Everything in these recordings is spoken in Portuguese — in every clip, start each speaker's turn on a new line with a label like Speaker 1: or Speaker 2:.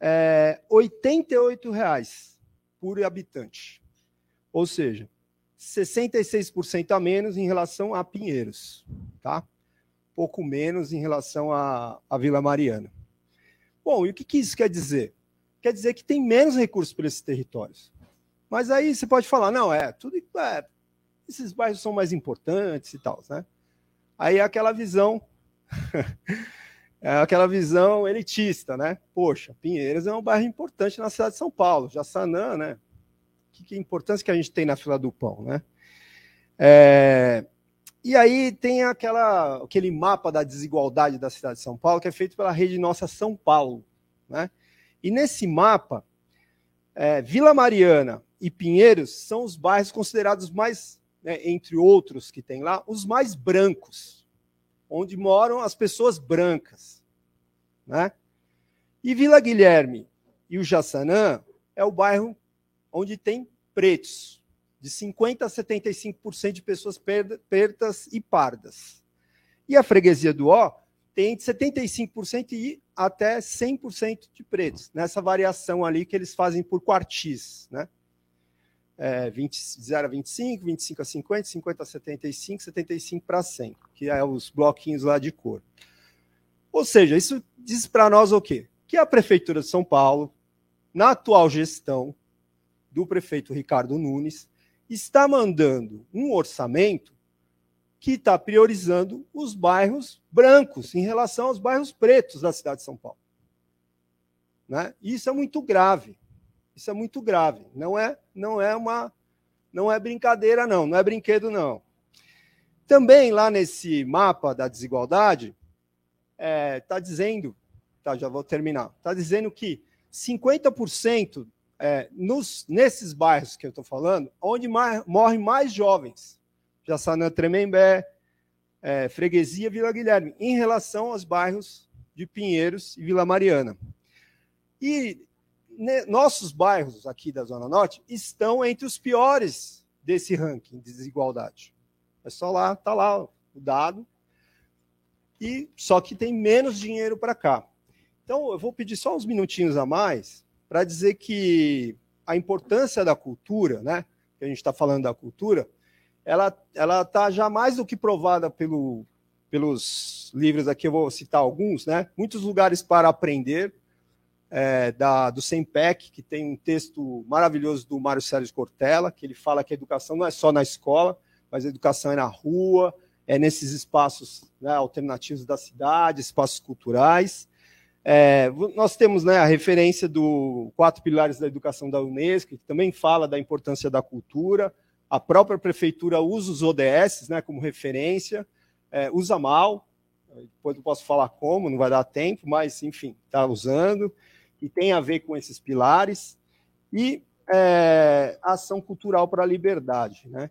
Speaker 1: é, R$ 88,00 por habitante. Ou seja, 66% a menos em relação a Pinheiros, tá? Pouco menos em relação à, à Vila Mariana. Bom, e o que, que isso quer dizer? Quer dizer que tem menos recursos para esses territórios. Mas aí você pode falar, não, é, tudo é, esses bairros são mais importantes e tal, né? Aí é aquela visão é aquela visão elitista, né? Poxa, Pinheiros é um bairro importante na cidade de São Paulo, Jaçanã, né? Que, que importância que a gente tem na fila do pão, né? É, e aí tem aquela, aquele mapa da desigualdade da cidade de São Paulo que é feito pela rede Nossa São Paulo, né? E nesse mapa, é, Vila Mariana e Pinheiros são os bairros considerados mais, né, entre outros que tem lá, os mais brancos, onde moram as pessoas brancas. Né? E Vila Guilherme e o Jaçanã é o bairro onde tem pretos, de 50% a 75% de pessoas pretas e pardas. E a freguesia do Ó tem de 75% e até 100% de pretos, nessa variação ali que eles fazem por quartis. Né? é, 20, 0 a 25, 25 a 50, 50 a 75, 75 para 100, que é os bloquinhos lá de cor. Ou seja, isso diz para nós o quê? Que a Prefeitura de São Paulo, na atual gestão do prefeito Ricardo Nunes, está mandando um orçamento que está priorizando os bairros brancos em relação aos bairros pretos da cidade de São Paulo. Né? Isso é muito grave. Isso é muito grave. Não é, não é uma, não é brincadeira não, não é brinquedo não. Também lá nesse mapa da desigualdade está é, tá dizendo, tá, já vou terminar, está dizendo que 50% é, nos, nesses bairros que eu estou falando, onde mais, morrem mais jovens, Jaçanã, Tremembé, é, Freguesia, Vila Guilherme, em relação aos bairros de Pinheiros e Vila Mariana. E nossos bairros aqui da Zona Norte estão entre os piores desse ranking de desigualdade. É só lá, tá lá o dado. E só que tem menos dinheiro para cá. Então, eu vou pedir só uns minutinhos a mais para dizer que a importância da cultura, né? Que a gente está falando da cultura, ela ela está já mais do que provada pelo, pelos livros aqui. Eu vou citar alguns, né? Muitos lugares para aprender é, da, do SEMPEC, que tem um texto maravilhoso do Mário Sérgio Cortella, que ele fala que a educação não é só na escola, mas a educação é na rua, é nesses espaços né, alternativos da cidade, espaços culturais. É, nós temos né, a referência do Quatro Pilares da Educação da Unesco, que também fala da importância da cultura. A própria prefeitura usa os ODS né, como referência, é, usa mal, depois eu posso falar como, não vai dar tempo, mas enfim, está usando que tem a ver com esses pilares, e é, ação cultural para a liberdade. Né?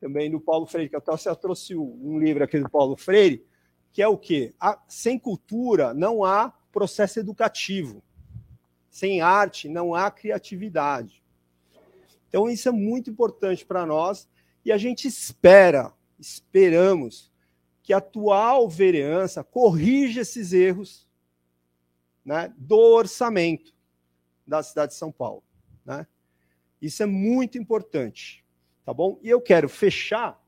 Speaker 1: Também do Paulo Freire, que até você trouxe um livro aqui do Paulo Freire, que é o quê? A, sem cultura não há processo educativo. Sem arte não há criatividade. Então, isso é muito importante para nós e a gente espera, esperamos, que a atual vereança corrija esses erros né, do orçamento da cidade de São Paulo. Né? Isso é muito importante, tá bom? E eu quero fechar,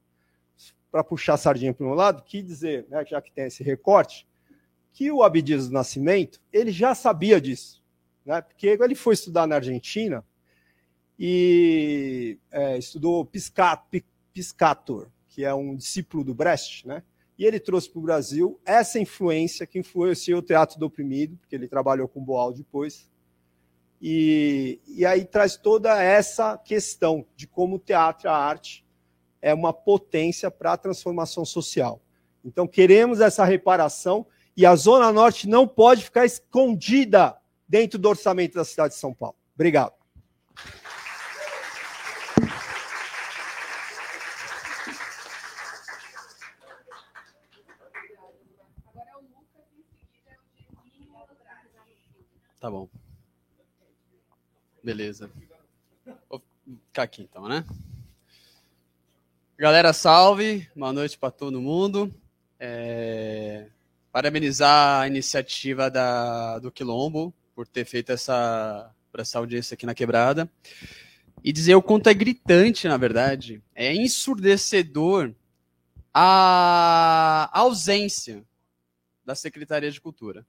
Speaker 1: para puxar a sardinha para meu lado, que dizer, né, já que tem esse recorte, que o Abdias do Nascimento, ele já sabia disso, né? porque ele foi estudar na Argentina e é, estudou Piscator, que é um discípulo do Brecht, né? e ele trouxe para o Brasil essa influência que influenciou o teatro do oprimido, porque ele trabalhou com Boal depois. E, e aí traz toda essa questão de como o teatro e a arte é uma potência para a transformação social. Então, queremos essa reparação e a Zona Norte não pode ficar escondida dentro do orçamento da cidade de São Paulo. Obrigado.
Speaker 2: Tá bom. Beleza. Vou ficar aqui então, né? Galera, salve. Boa noite para todo mundo. É... Parabenizar a iniciativa da, do Quilombo por ter feito essa, essa audiência aqui na quebrada. E dizer o quanto é gritante, na verdade, é ensurdecedor a ausência da Secretaria de Cultura.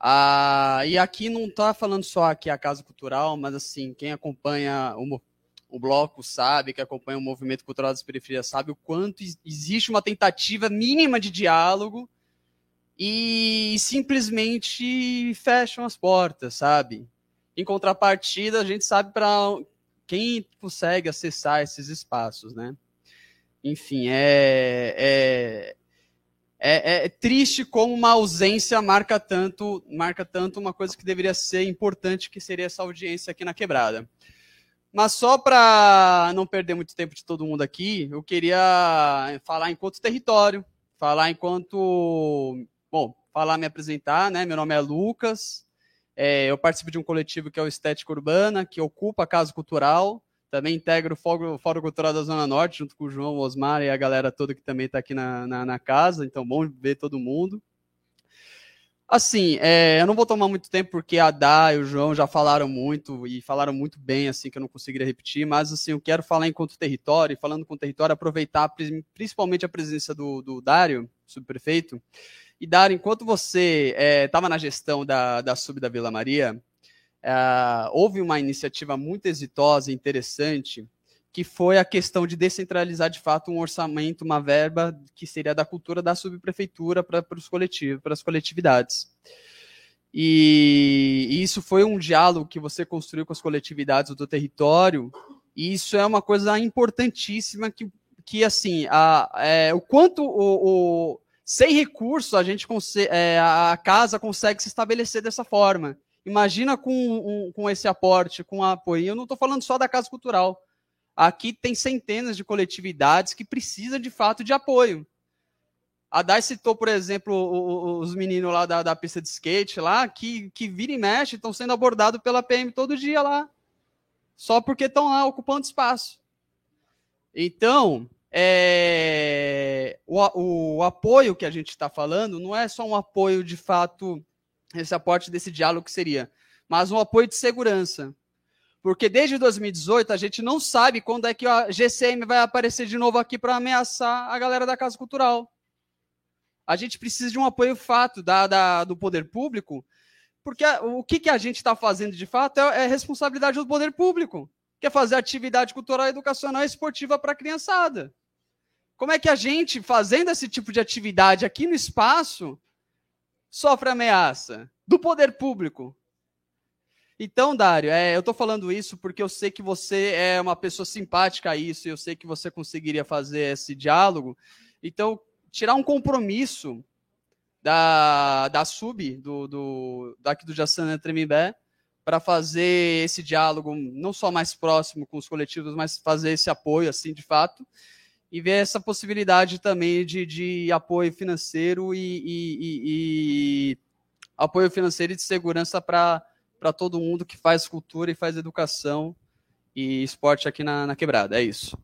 Speaker 2: Ah, e aqui não está falando só aqui a Casa Cultural, mas assim, quem acompanha o, o bloco sabe, que acompanha o movimento cultural das periferias sabe o quanto existe uma tentativa mínima de diálogo e simplesmente fecham as portas, sabe? Em contrapartida, a gente sabe para quem consegue acessar esses espaços, né? Enfim, é, é, é, é, triste como uma ausência marca tanto, marca tanto uma coisa que deveria ser importante, que seria essa audiência aqui na quebrada. Mas só para não perder muito tempo de todo mundo aqui, eu queria falar enquanto território, falar enquanto, bom, falar, me apresentar, né? Meu nome é Lucas, é, eu participo de um coletivo que é o Estética Urbana, que ocupa a Casa Cultural, também integro o Fórum, Cultural da Zona Norte, junto com o João, o Osmar e a galera toda que também está aqui na, na, na, casa. Então, bom ver todo mundo. Assim, é, eu não vou tomar muito tempo, porque a Dá e o João já falaram muito, e falaram muito bem, assim, que eu não conseguiria repetir, mas, assim, eu quero falar enquanto território, e falando com o território, aproveitar principalmente a presença do, do Dário, subprefeito. E, Dário, enquanto você estava é, na gestão da, da Sub da Vila Maria, uh, houve uma iniciativa muito exitosa e interessante, que foi a questão de descentralizar de fato um orçamento, uma verba que seria da cultura da subprefeitura para os coletivos, para as coletividades. E, e isso foi um diálogo que você construiu com as coletividades do território, e isso é uma coisa importantíssima que, que assim, a, é, o quanto o, o sem recurso a gente é, a casa consegue se estabelecer dessa forma. Imagina com, um, com esse aporte, com apoio. Eu não estou falando só da Casa Cultural. Aqui tem centenas de coletividades que precisam de fato de apoio. A Dai citou, por exemplo, os meninos lá da, da pista de skate lá, que, que vira e mexe, estão sendo abordados pela PM todo dia lá. Só porque estão lá ocupando espaço. Então, é, o, o apoio que a gente está falando não é só um apoio de fato esse aporte desse diálogo que seria, mas um apoio de segurança. Porque desde 2018 a gente não sabe quando é que a GCM vai aparecer de novo aqui para ameaçar a galera da Casa Cultural. A gente precisa de um apoio fato da, da do poder público, porque o que, que a gente está fazendo de fato é, é responsabilidade do poder público, que é fazer atividade cultural, educacional e esportiva para a criançada. Como é que a gente, fazendo esse tipo de atividade aqui no espaço, sofre ameaça do poder público. Então, Dário, é, eu estou falando isso porque eu sei que você é uma pessoa simpática a isso, eu sei que você conseguiria fazer esse diálogo. Então, tirar um compromisso da, da SUB, do, do, daqui do Jaçanã Tremembé, para fazer esse diálogo não só mais próximo com os coletivos, mas fazer esse apoio, assim, de fato e ver essa possibilidade também de, de apoio financeiro e, e, e, e apoio financeiro e de segurança para todo mundo que faz cultura e faz educação e esporte aqui na, na quebrada. É isso.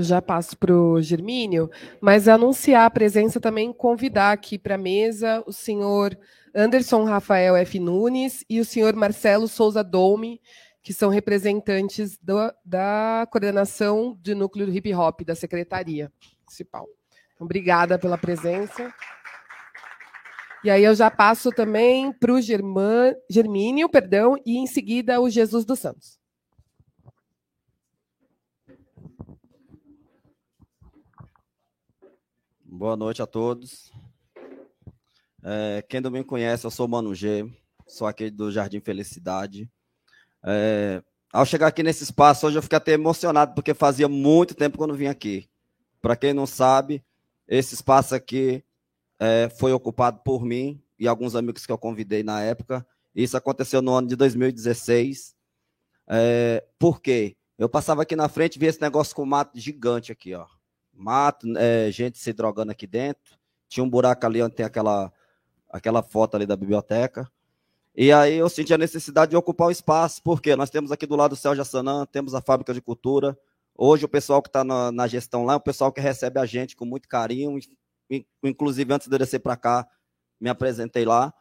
Speaker 3: Eu já passo para o Germínio, mas anunciar a presença também, convidar aqui para a mesa o senhor Anderson Rafael F. Nunes e o senhor Marcelo Souza Dome, que são representantes do, da coordenação de núcleo hip hop da Secretaria Municipal. Obrigada pela presença. E aí eu já passo também para o Germínio, perdão, e em seguida o Jesus dos Santos.
Speaker 4: Boa noite a todos. É, quem não me conhece, eu sou Mano G, sou aqui do Jardim Felicidade. É, ao chegar aqui nesse espaço, hoje eu fiquei até emocionado, porque fazia muito tempo que eu não vim aqui. Para quem não sabe, esse espaço aqui é, foi ocupado por mim e alguns amigos que eu convidei na época. Isso aconteceu no ano de 2016. É, por quê? Eu passava aqui na frente e via esse negócio com mato gigante aqui, ó mato, é, gente se drogando aqui dentro. Tinha um buraco ali onde tem aquela, aquela foto ali da biblioteca. E aí eu senti a necessidade de ocupar o espaço, porque nós temos aqui do lado do Céu Jassanã, temos a fábrica de cultura, Hoje, o pessoal que está na, na, gestão lá é o pessoal que recebe a gente com muito carinho. Inclusive, antes de eu descer para cá, me apresentei lá.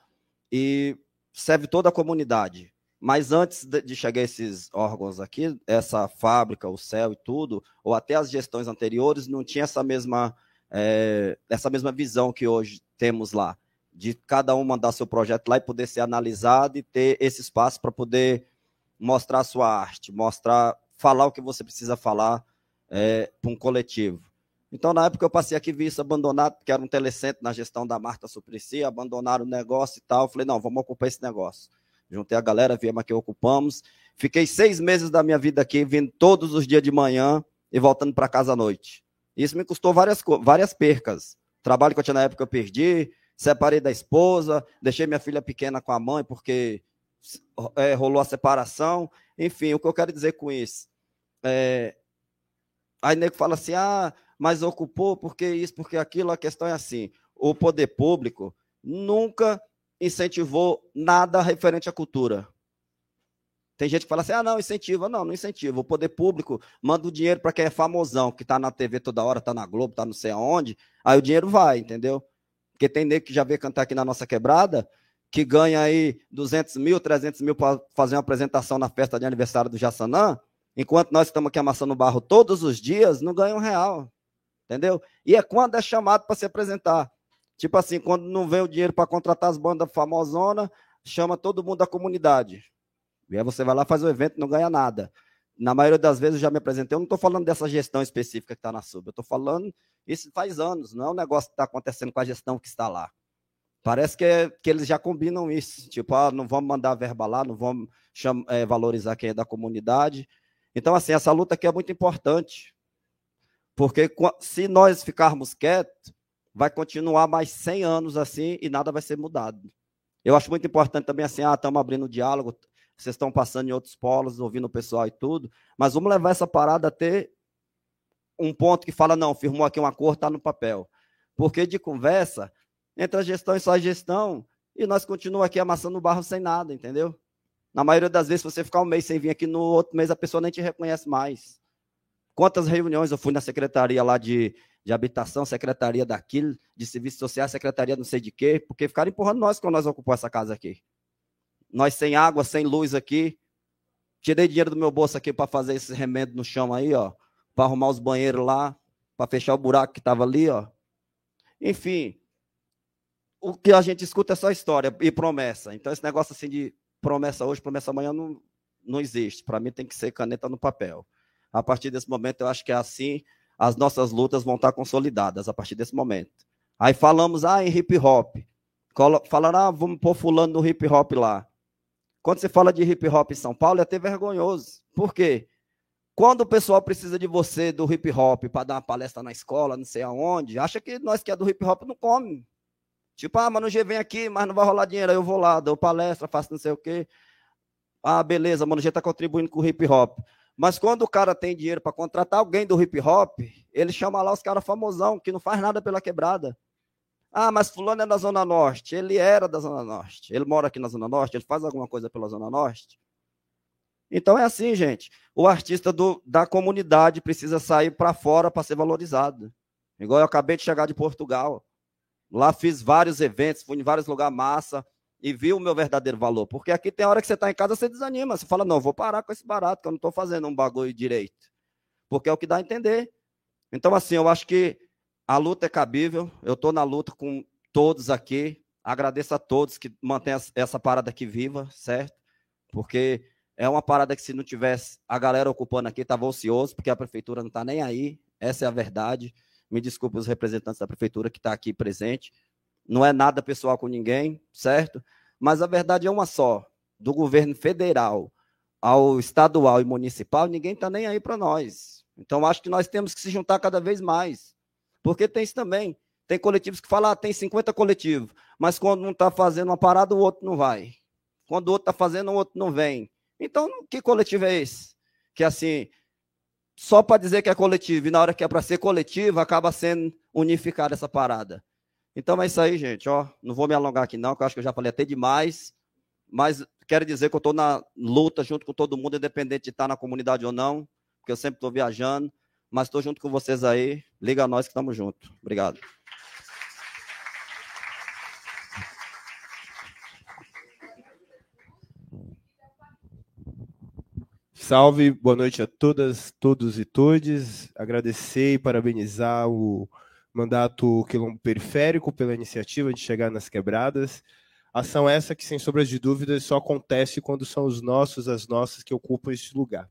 Speaker 4: E serve toda a comunidade. Mas antes de, chegar esses órgãos aqui, essa fábrica, o céu e tudo, ou até as gestões anteriores, não tinha essa mesma, é, essa mesma visão que hoje temos lá. De cada um mandar seu projeto lá e poder ser analisado e ter esse espaço para poder mostrar a sua arte, mostrar falar o que você precisa falar é, para um coletivo. Então, na época, eu passei aqui, vi isso abandonado, porque era um telecentro na gestão da Marta Suplicy, abandonaram o negócio e tal. Eu falei, não, vamos ocupar esse negócio. Juntei a galera, viemos aqui, ocupamos. Fiquei seis meses da minha vida aqui, vindo todos os dias de manhã e voltando para casa à noite. Isso me custou várias, várias percas. Trabalho que eu tinha na época eu perdi, separei da esposa, deixei minha filha pequena com a mãe, porque é, rolou a separação. Enfim, o que eu quero dizer com isso? É, aí nego fala assim: ah, mas ocupou porque isso, porque aquilo. A questão é assim: o poder público nunca incentivou nada referente à cultura. Tem gente que fala assim: ah, não, incentiva. Não, não incentiva. O poder público manda o dinheiro para quem é famosão, que está na TV toda hora, está na Globo, está não sei aonde. Aí o dinheiro vai, entendeu? Porque tem nego que já veio cantar aqui na nossa quebrada, que ganha aí 200 mil, 300 mil para fazer uma apresentação na festa de aniversário do Jaçanã, enquanto nós estamos aqui amassando barro todos os dias, não ganha um real. Entendeu? E é quando é chamado para se apresentar. Tipo assim, quando não vem o dinheiro para contratar as bandas famosona, chama todo mundo da comunidade. E aí você vai lá, faz o evento não ganha nada. Na maioria das vezes eu já me apresentei, eu não estou falando dessa gestão específica que está na SUB, eu estou falando, isso faz anos, não é um negócio que está acontecendo com a gestão que está lá. Parece que, é, que eles já combinam isso. Tipo, ah, não vamos mandar verba lá, não vamos cham, é, valorizar quem é da comunidade. Então, assim, essa luta aqui é muito importante. Porque se nós ficarmos quietos, vai continuar mais 100 anos assim e nada vai ser mudado. Eu acho muito importante também assim, ah, estamos abrindo diálogo, vocês estão passando em outros polos, ouvindo o pessoal e tudo, mas vamos levar essa parada a ter um ponto que fala, não, firmou aqui um acordo, está no papel. Porque de conversa, entre a gestão e só a gestão, e nós continuamos aqui amassando barro sem nada, entendeu? Na maioria das vezes, você ficar um mês sem vir aqui, no outro mês a pessoa nem te reconhece mais. Quantas reuniões eu fui na secretaria lá de, de habitação, secretaria daquilo, de serviços sociais, secretaria não sei de quê, porque ficaram empurrando nós quando nós ocupamos essa casa aqui. Nós sem água, sem luz aqui. Tirei dinheiro do meu bolso aqui para fazer esse remendo no chão aí, ó, para arrumar os banheiros lá, para fechar o buraco que estava ali, ó. Enfim, o que a gente escuta é só história e promessa. Então, esse negócio assim de promessa hoje, promessa amanhã não, não existe. Para mim, tem que ser caneta no papel. A partir desse momento, eu acho que é assim, as nossas lutas vão estar consolidadas a partir desse momento. Aí falamos, ah, em hip hop. Falaram, ah, vamos pôr fulano no hip hop lá. Quando você fala de hip hop em São Paulo, é até vergonhoso. Por quê? Quando o pessoal precisa de você do hip hop para dar uma palestra na escola, não sei aonde, acha que nós que é do hip hop não come. Tipo, ah, Mano G vem aqui, mas não vai rolar dinheiro, aí eu vou lá, dou palestra, faço não sei o quê. Ah, beleza, Mano G está contribuindo com o hip hop. Mas quando o cara tem dinheiro para contratar alguém do hip hop, ele chama lá os caras famosão, que não faz nada pela quebrada. Ah, mas fulano é da Zona Norte. Ele era da Zona Norte. Ele mora aqui na Zona Norte, ele faz alguma coisa pela Zona Norte. Então é assim, gente. O artista do, da comunidade precisa sair para fora para ser valorizado. Igual eu acabei de chegar de Portugal. Lá fiz vários eventos, fui em vários lugares massa e vi o meu verdadeiro valor. Porque aqui tem hora que você está em casa, você desanima. Você fala, não, vou parar com esse barato, que eu não estou fazendo um bagulho direito. Porque é o que dá a entender. Então, assim, eu acho que a luta é cabível. Eu estou na luta com todos aqui. Agradeço a todos que mantêm essa parada aqui viva, certo? Porque é uma parada que se não tivesse a galera ocupando aqui, estava ocioso, porque a prefeitura não está nem aí. Essa é a verdade. Me desculpe os representantes da prefeitura que está aqui presente. Não é nada pessoal com ninguém, certo? Mas a verdade é uma só: do governo federal ao estadual e municipal, ninguém está nem aí para nós. Então, acho que nós temos que se juntar cada vez mais. Porque tem isso também. Tem coletivos que falam, ah, tem 50 coletivos, mas quando um está fazendo uma parada, o outro não vai. Quando o outro está fazendo, o outro não vem. Então, que coletivo é esse? Que assim, só para dizer que é coletivo, e na hora que é para ser coletivo, acaba sendo unificada essa parada. Então é isso aí, gente. Ó, não vou me alongar aqui, não, que eu acho que eu já falei até demais. Mas quero dizer que eu estou na luta junto com todo mundo, independente de estar na comunidade ou não. Porque porque eu sempre estou viajando, mas estou junto com vocês aí. Liga a nós que estamos juntos. Obrigado.
Speaker 5: Salve, boa noite a todas, todos e todes. Agradecer e parabenizar o mandato Quilombo Periférico pela iniciativa de chegar nas quebradas. Ação essa que, sem sombras de dúvidas, só acontece quando são os nossos, as nossas, que ocupam este lugar.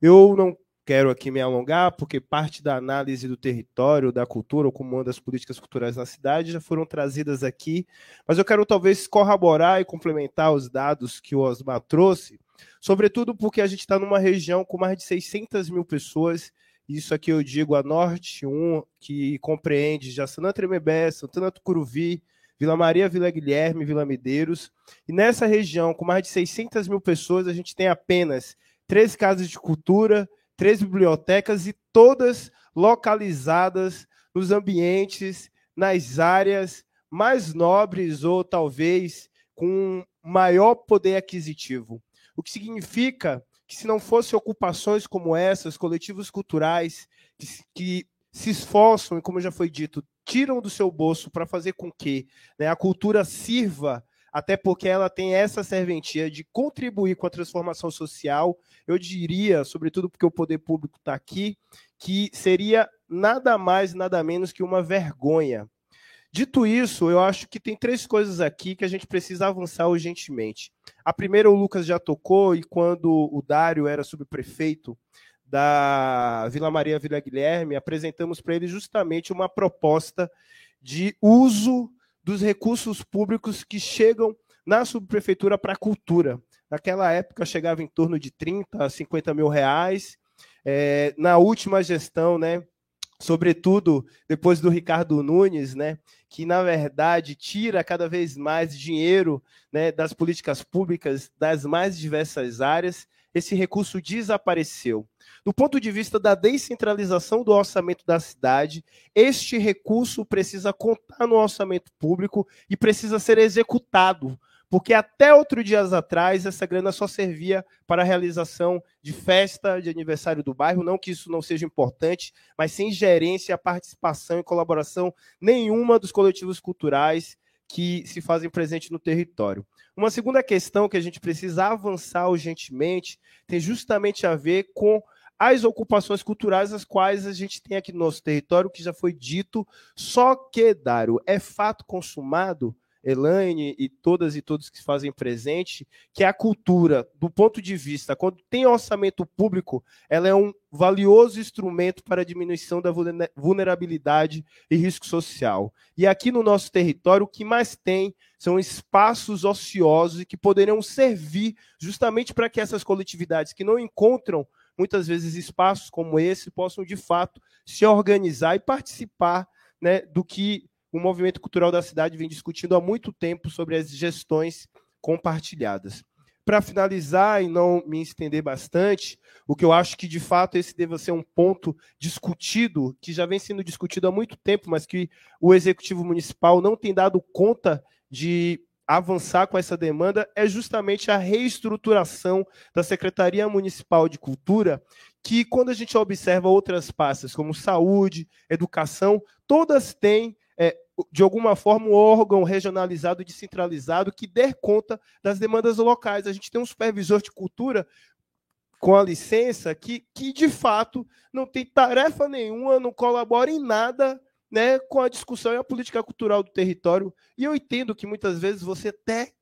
Speaker 5: Eu não quero aqui me alongar, porque parte da análise do território, da cultura, ou como das políticas culturais na cidade, já foram trazidas aqui, mas eu quero talvez corroborar e complementar os dados que o Osmar trouxe, sobretudo porque a gente está numa região com mais de 600 mil pessoas, isso aqui eu digo a Norte 1, que compreende Jaçanã Tremebé, Santana Tucuruvi, Vila Maria, Vila Guilherme, Vila Medeiros. E nessa região, com mais de 600 mil pessoas, a gente tem apenas três casas de cultura, três bibliotecas e todas localizadas nos ambientes, nas áreas mais nobres ou talvez com maior poder aquisitivo. O que significa que se não fossem ocupações como essas, coletivos culturais que, que se esforçam e, como já foi dito, tiram do seu bolso para fazer com que né, a cultura sirva, até porque ela tem essa serventia de contribuir com a transformação social. Eu diria, sobretudo porque o poder público está aqui, que seria nada mais, nada menos que uma vergonha. Dito isso, eu acho que tem três coisas aqui que a gente precisa avançar urgentemente. A primeira, o Lucas já tocou, e quando o Dário era subprefeito, da Vila Maria Vila Guilherme, apresentamos para ele justamente uma proposta de uso dos recursos públicos que chegam na subprefeitura para a cultura. Naquela época chegava em torno de 30 a 50 mil reais. É, na última gestão, né, sobretudo depois do Ricardo Nunes, né, que na verdade tira cada vez mais dinheiro né, das políticas públicas das mais diversas áreas, esse recurso desapareceu. Do ponto de vista da descentralização do orçamento da cidade, este recurso precisa contar no orçamento público e precisa ser executado, porque até outro dias atrás essa grana só servia para a realização de festa de aniversário do bairro, não que isso não seja importante, mas sem gerência, participação e colaboração nenhuma dos coletivos culturais que se fazem presente no território. Uma segunda questão que a gente precisa avançar urgentemente tem justamente a ver com as ocupações culturais as quais a gente tem aqui no nosso território, que já foi dito, só que, Dário, é fato consumado, Elaine e todas e todos que fazem presente, que a cultura, do ponto de vista, quando tem orçamento público, ela é um valioso instrumento para a diminuição da vulnerabilidade e risco social. E aqui no nosso território, o que mais tem são espaços ociosos que poderiam servir justamente para que essas coletividades que não encontram muitas vezes espaços como esse possam de fato se organizar e participar né, do que o movimento cultural da cidade vem discutindo há muito tempo sobre as gestões compartilhadas. Para finalizar e não me estender bastante, o que eu acho que de fato esse deve ser um ponto discutido, que já vem sendo discutido há muito tempo, mas que o executivo municipal não tem dado conta de avançar com essa demanda é justamente a reestruturação da Secretaria Municipal de Cultura, que quando a gente observa outras pastas, como saúde, educação, todas têm é, de alguma forma, um órgão regionalizado, descentralizado, que der conta das demandas locais. A gente tem um supervisor de cultura, com a licença, que, que de fato não tem tarefa nenhuma, não colabora em nada né, com a discussão e a política cultural do território. E eu entendo que muitas vezes você até,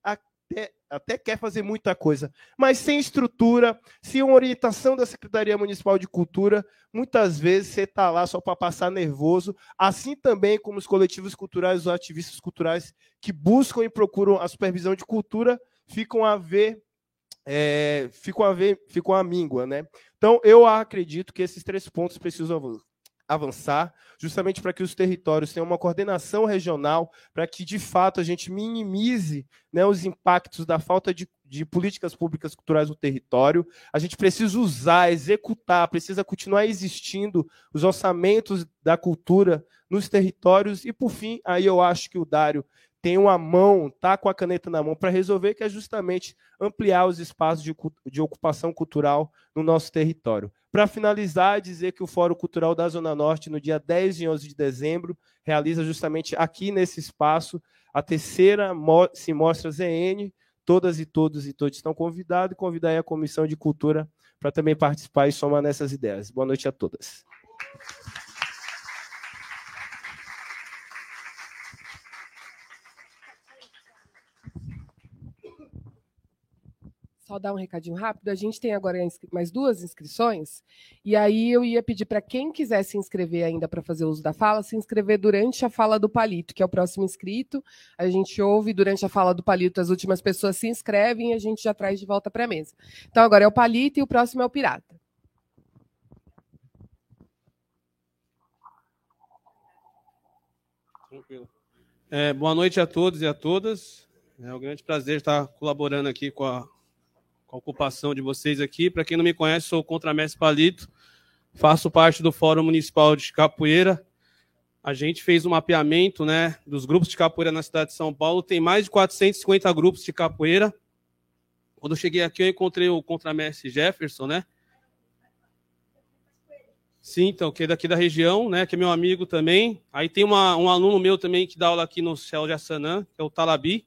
Speaker 5: até, até quer fazer muita coisa, mas sem estrutura, sem uma orientação da Secretaria Municipal de Cultura, muitas vezes você está lá só para passar nervoso, assim também como os coletivos culturais, os ativistas culturais que buscam e procuram a supervisão de cultura, ficam a ver é, ficam a ver, ficam a míngua, né? Então, eu acredito que esses três pontos precisam avançar, justamente para que os territórios tenham uma coordenação regional, para que de fato a gente minimize né, os impactos da falta de, de, políticas públicas culturais no território. A gente precisa usar, executar, precisa continuar existindo os orçamentos da cultura nos territórios. E por fim, aí eu acho que o Dário tem uma mão, tá com a caneta na mão para resolver, que é justamente ampliar os espaços de, de ocupação cultural no nosso território. Para finalizar, dizer que o Fórum Cultural da Zona Norte, no dia 10 e 11 de dezembro, realiza justamente aqui nesse espaço a terceira se mostra ZN. Todas e todos e todos estão convidados convidar a Comissão de Cultura para também participar e somar nessas ideias. Boa noite a todas.
Speaker 3: Só dar um recadinho rápido. A gente tem agora mais duas inscrições, e aí eu ia pedir para quem quiser se inscrever ainda para fazer uso da fala, se inscrever durante a fala do Palito, que é o próximo inscrito. A gente ouve durante a fala do Palito, as últimas pessoas se inscrevem e a gente já traz de volta para a mesa. Então agora é o Palito e o próximo é o Pirata.
Speaker 6: Tranquilo. É, boa noite a todos e a todas. É um grande prazer estar colaborando aqui com a com a ocupação de vocês aqui. Para quem não me conhece, sou o Contramestre Palito, faço parte do Fórum Municipal de Capoeira. A gente fez um mapeamento né, dos grupos de capoeira na cidade de São Paulo. Tem mais de 450 grupos de capoeira. Quando eu cheguei aqui, eu encontrei o contramestre Jefferson, né? Sim, então, que é daqui da região, né? Que é meu amigo também. Aí tem uma, um aluno meu também que dá aula aqui no Céu de Assanã, que é o Talabi.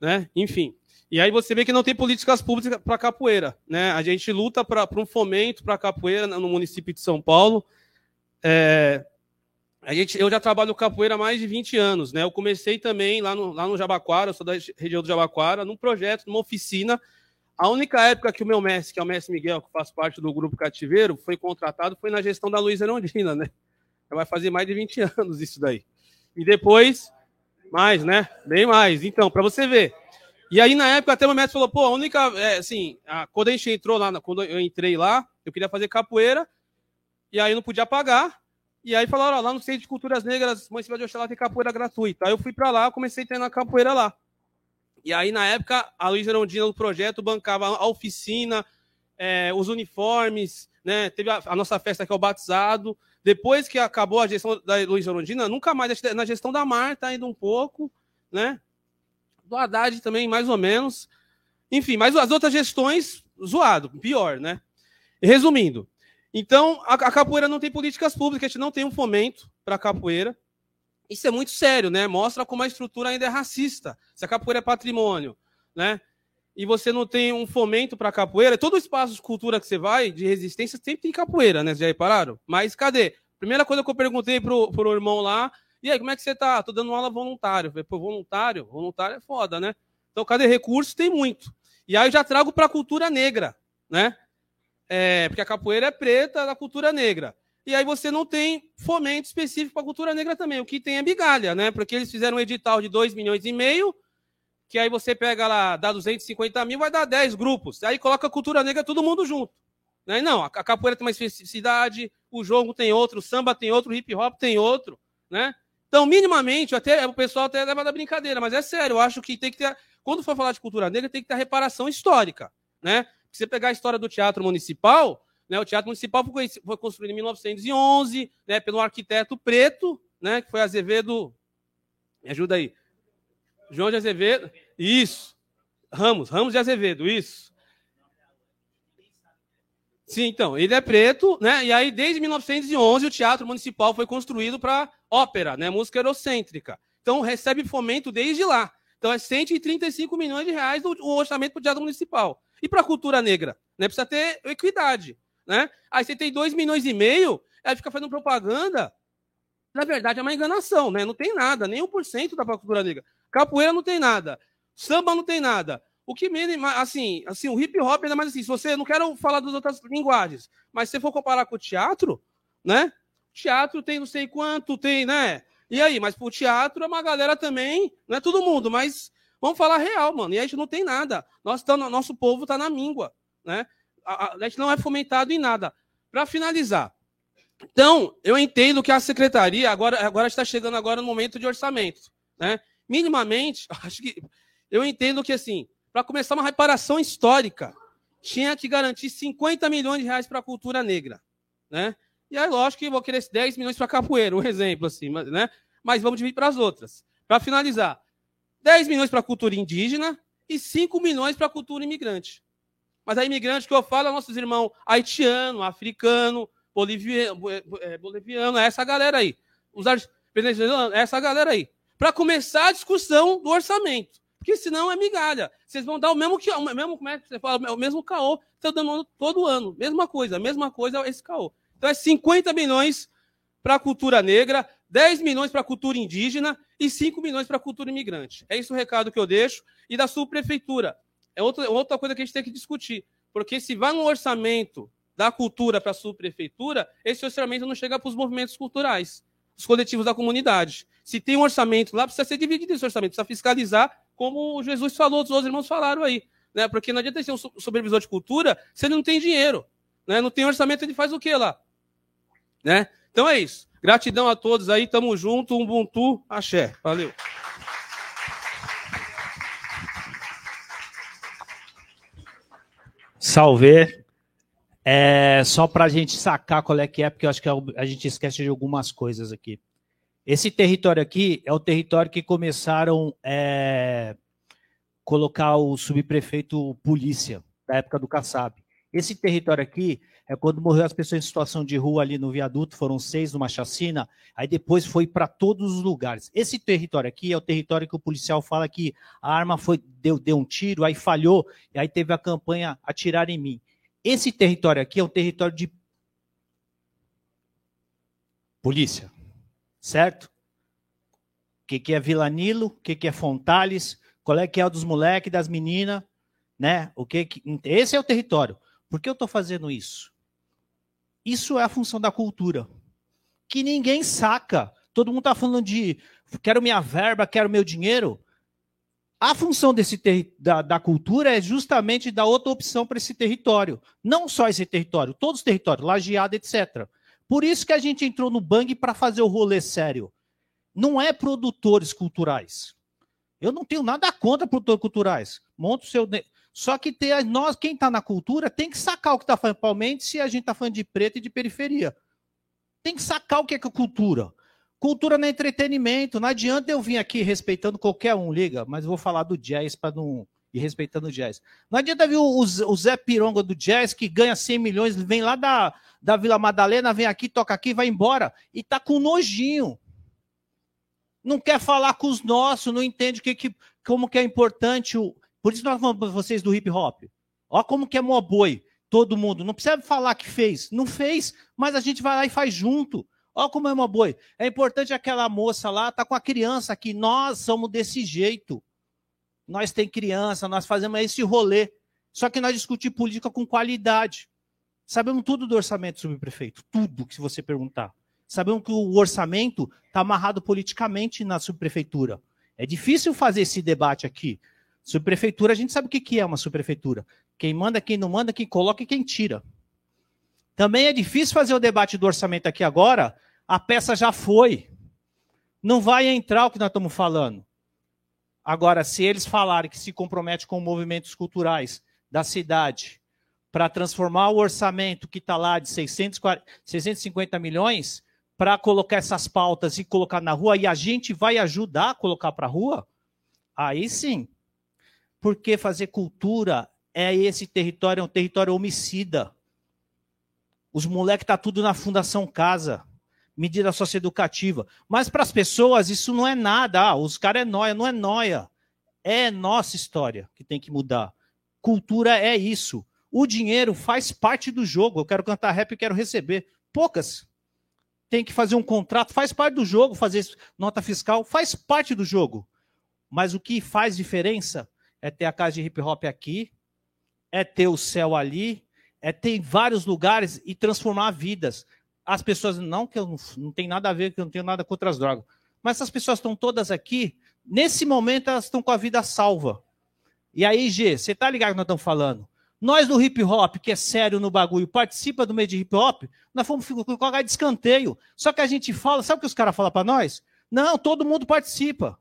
Speaker 6: Né? Enfim. E aí você vê que não tem políticas públicas para capoeira. Né? A gente luta para um fomento para capoeira no município de São Paulo. É, a gente, eu já trabalho capoeira há mais de 20 anos. Né? Eu comecei também lá no, lá no Jabaquara, sou da região do Jabaquara, num projeto, numa oficina. A única época que o meu mestre, que é o mestre Miguel, que faz parte do grupo Cativeiro, foi contratado foi na gestão da Luísa Erondina. Né? Vai fazer mais de 20 anos isso daí. E depois, mais, né? Bem mais. Então, para você ver, e aí, na época, até o mestre falou, pô, a única, é, assim, a, quando a gente entrou lá, quando eu entrei lá, eu queria fazer capoeira, e aí não podia pagar, e aí falaram, ó, lá no Centro de Culturas Negras, Municipal de Oxalá tem capoeira gratuita. Aí eu fui para lá, comecei a treinar capoeira lá. E aí, na época, a Luísa Erondina do projeto bancava a oficina, é, os uniformes, né? Teve a, a, nossa festa que é o batizado. Depois que acabou a gestão da Luísa Erondina, nunca mais, na gestão da Marta ainda um pouco, né? Do Haddad também, mais ou menos. Enfim, mas as outras gestões, zoado, pior, né? Resumindo, então a, a capoeira não tem políticas públicas, a gente não tem um fomento para a capoeira. Isso é muito sério, né? Mostra como a estrutura ainda é racista. Se a capoeira é patrimônio, né? E você não tem um fomento para a capoeira, todo espaço de cultura que você vai, de resistência, sempre tem capoeira, né? Vocês já repararam? Mas cadê? Primeira coisa que eu perguntei pro, pro irmão lá, e aí, como é que você tá? Tô dando aula voluntário. falei, pô, voluntário? Voluntário é foda, né? Então, cadê recurso? Tem muito. E aí eu já trago para a cultura negra, né? É, porque a capoeira é preta da cultura negra. E aí você não tem fomento específico para a cultura negra também. O que tem é migalha, né? Porque eles fizeram um edital de 2 milhões e meio, que aí você pega lá, dá 250 mil, vai dar 10 grupos. Aí coloca a cultura negra todo mundo junto. Né? Não, a capoeira tem uma especificidade, o jogo tem outro, o samba tem outro, o hip hop tem outro, né? Então, minimamente, até o pessoal até leva da brincadeira, mas é sério, eu acho que tem que ter. Quando for falar de cultura negra, tem que ter a reparação histórica. Né? Se você pegar a história do Teatro Municipal, né, o Teatro Municipal foi, foi construído em 1911 né, pelo arquiteto preto, né, que foi Azevedo. Me ajuda aí. João de Azevedo. Isso. Ramos, Ramos de Azevedo, isso. Sim, então, ele é preto, né? E aí, desde 1911, o Teatro Municipal foi construído para ópera, né? Música eurocêntrica. Então, recebe fomento desde lá. Então, é 135 milhões de reais o orçamento para o Teatro Municipal. E para a cultura negra? Né? Precisa ter equidade, né? Aí você tem 2 milhões e meio, aí fica fazendo propaganda. Na verdade, é uma enganação, né? Não tem nada, nem 1% da cultura negra. Capoeira não tem nada. Samba não tem nada. O que menos, assim, assim, o hip hop ainda mais assim, se você não quero falar das outras linguagens, mas se você for comparar com o teatro, né? Teatro tem não sei quanto, tem, né? E aí, mas pro teatro é uma galera também, não é todo mundo, mas vamos falar real, mano. E a gente não tem nada. Nós tá, nosso povo tá na míngua, né? A, a, a gente não é fomentado em nada. Para finalizar, então, eu entendo que a secretaria agora, agora está chegando agora no momento de orçamento, né? Minimamente, acho que eu entendo que assim, para começar uma reparação histórica, tinha que garantir 50 milhões de reais para a cultura negra. Né? E aí, lógico que vou querer 10 milhões para capoeira, um exemplo assim, né? Mas vamos dividir para as outras. para finalizar, 10 milhões para a cultura indígena e 5 milhões para a cultura imigrante. Mas a imigrante que eu falo é nossos irmãos haitiano, africano, boliviano, é, boliviano, é essa galera aí. Os venezuelanos, é essa galera aí. Para começar a discussão do orçamento. Porque senão é migalha. Vocês vão dar o mesmo que o mesmo, como é que você fala, o mesmo caô que estão dando todo ano. Mesma coisa, mesma coisa esse caô. Então é 50 milhões para a cultura negra, 10 milhões para a cultura indígena e 5 milhões para a cultura imigrante. É esse o recado que eu deixo. E da subprefeitura. É outra, outra coisa que a gente tem que discutir. Porque se vai no orçamento da cultura para a subprefeitura, esse orçamento não chega para os movimentos culturais, os coletivos da comunidade. Se tem um orçamento lá, precisa ser dividido esse orçamento, precisa fiscalizar, como o Jesus falou, os outros irmãos falaram aí. Né? Porque não adianta ser um supervisor de cultura se ele não tem dinheiro. Né? Não tem orçamento, ele faz o quê lá? Né? Então é isso. Gratidão a todos aí, tamo junto, Ubuntu, axé. Valeu.
Speaker 7: Salve. É, só para a gente sacar qual é que é, porque eu acho que é a gente esquece de algumas coisas aqui. Esse território aqui é o território que começaram é, colocar o subprefeito polícia, da época do Kassab. Esse território aqui é quando morreu as pessoas em situação de rua ali no viaduto, foram seis numa chacina, aí depois foi para todos os lugares. Esse território aqui é o território que o policial fala que a arma foi deu, deu um tiro, aí falhou, e aí teve a campanha atirar em mim. Esse território aqui é o território de polícia, certo? O que, que é Vila Nilo, o que, que é Fontales, qual é que é o dos moleques, das meninas, né? O que, que esse é o território. Por que eu estou fazendo isso? Isso é a função da cultura. Que ninguém saca. Todo mundo está falando de quero minha verba, quero meu dinheiro. A função desse da, da cultura é justamente dar outra opção para esse território. Não só esse território, todos os territórios, lajeado, etc. Por isso que a gente entrou no Bang para fazer o rolê sério. Não é produtores culturais. Eu não tenho nada contra produtores culturais. Monta o seu, só que tem, nós, quem está na cultura, tem que sacar o que está falando, principalmente se a gente está falando de preto e de periferia. Tem que sacar o que é, que é cultura. Cultura não é entretenimento. Não adianta eu vir aqui respeitando qualquer um, liga, mas vou falar do jazz para não ir respeitando o jazz. Não adianta vir o, o, Zé Pironga do jazz, que ganha 100 milhões, vem lá da, da Vila Madalena, vem aqui, toca aqui, vai embora, e tá com nojinho. Não quer falar com os nossos, não entende que, que, como que é importante o, por isso nós falamos para vocês do hip hop. Ó como que é mó boi. Todo mundo. Não precisa falar que fez. Não fez, mas a gente vai lá e faz junto. Ó como é mó boi. É importante aquela moça lá, tá com a criança aqui. Nós somos desse jeito. Nós tem criança, nós fazemos esse rolê. Só que nós discutimos política com qualidade. Sabemos tudo do orçamento, subprefeito. Tudo que você perguntar. Sabemos que o orçamento está amarrado politicamente na subprefeitura. É difícil fazer esse debate aqui. Subprefeitura, a gente sabe o que é uma subprefeitura. Quem manda, quem não manda, quem coloca e quem tira. Também é difícil fazer o debate do orçamento aqui agora, a peça já foi. Não vai entrar o que nós estamos falando. Agora, se eles falarem que se compromete com movimentos culturais da cidade para transformar o orçamento que está lá de 640, 650 milhões para colocar essas pautas e colocar na rua, e a gente vai ajudar a colocar para a rua, aí sim, porque fazer cultura é esse território, é um território homicida. Os moleques tá tudo na Fundação Casa, medida socioeducativa. Mas para as pessoas isso não é nada. Ah, os caras é noia, não é noia. É nossa história que tem que mudar. Cultura é isso. O dinheiro faz parte do jogo. Eu quero cantar rap e quero receber. Poucas. Tem que fazer um contrato, faz parte do jogo, fazer nota fiscal, faz parte do jogo. Mas o que faz diferença é ter a casa de hip hop aqui, é ter o céu ali, é ter vários lugares e transformar vidas. As pessoas, não que eu não, não tem nada a ver, que eu não tenho nada contra as drogas, mas essas pessoas estão todas aqui, nesse momento elas estão com a vida salva. E aí, G, você tá ligado que nós estamos falando? Nós do hip hop, que é sério no bagulho, participa do meio de hip hop, nós fomos colocar de escanteio. Só que a gente fala, sabe o que os caras falam para nós? Não, todo mundo participa.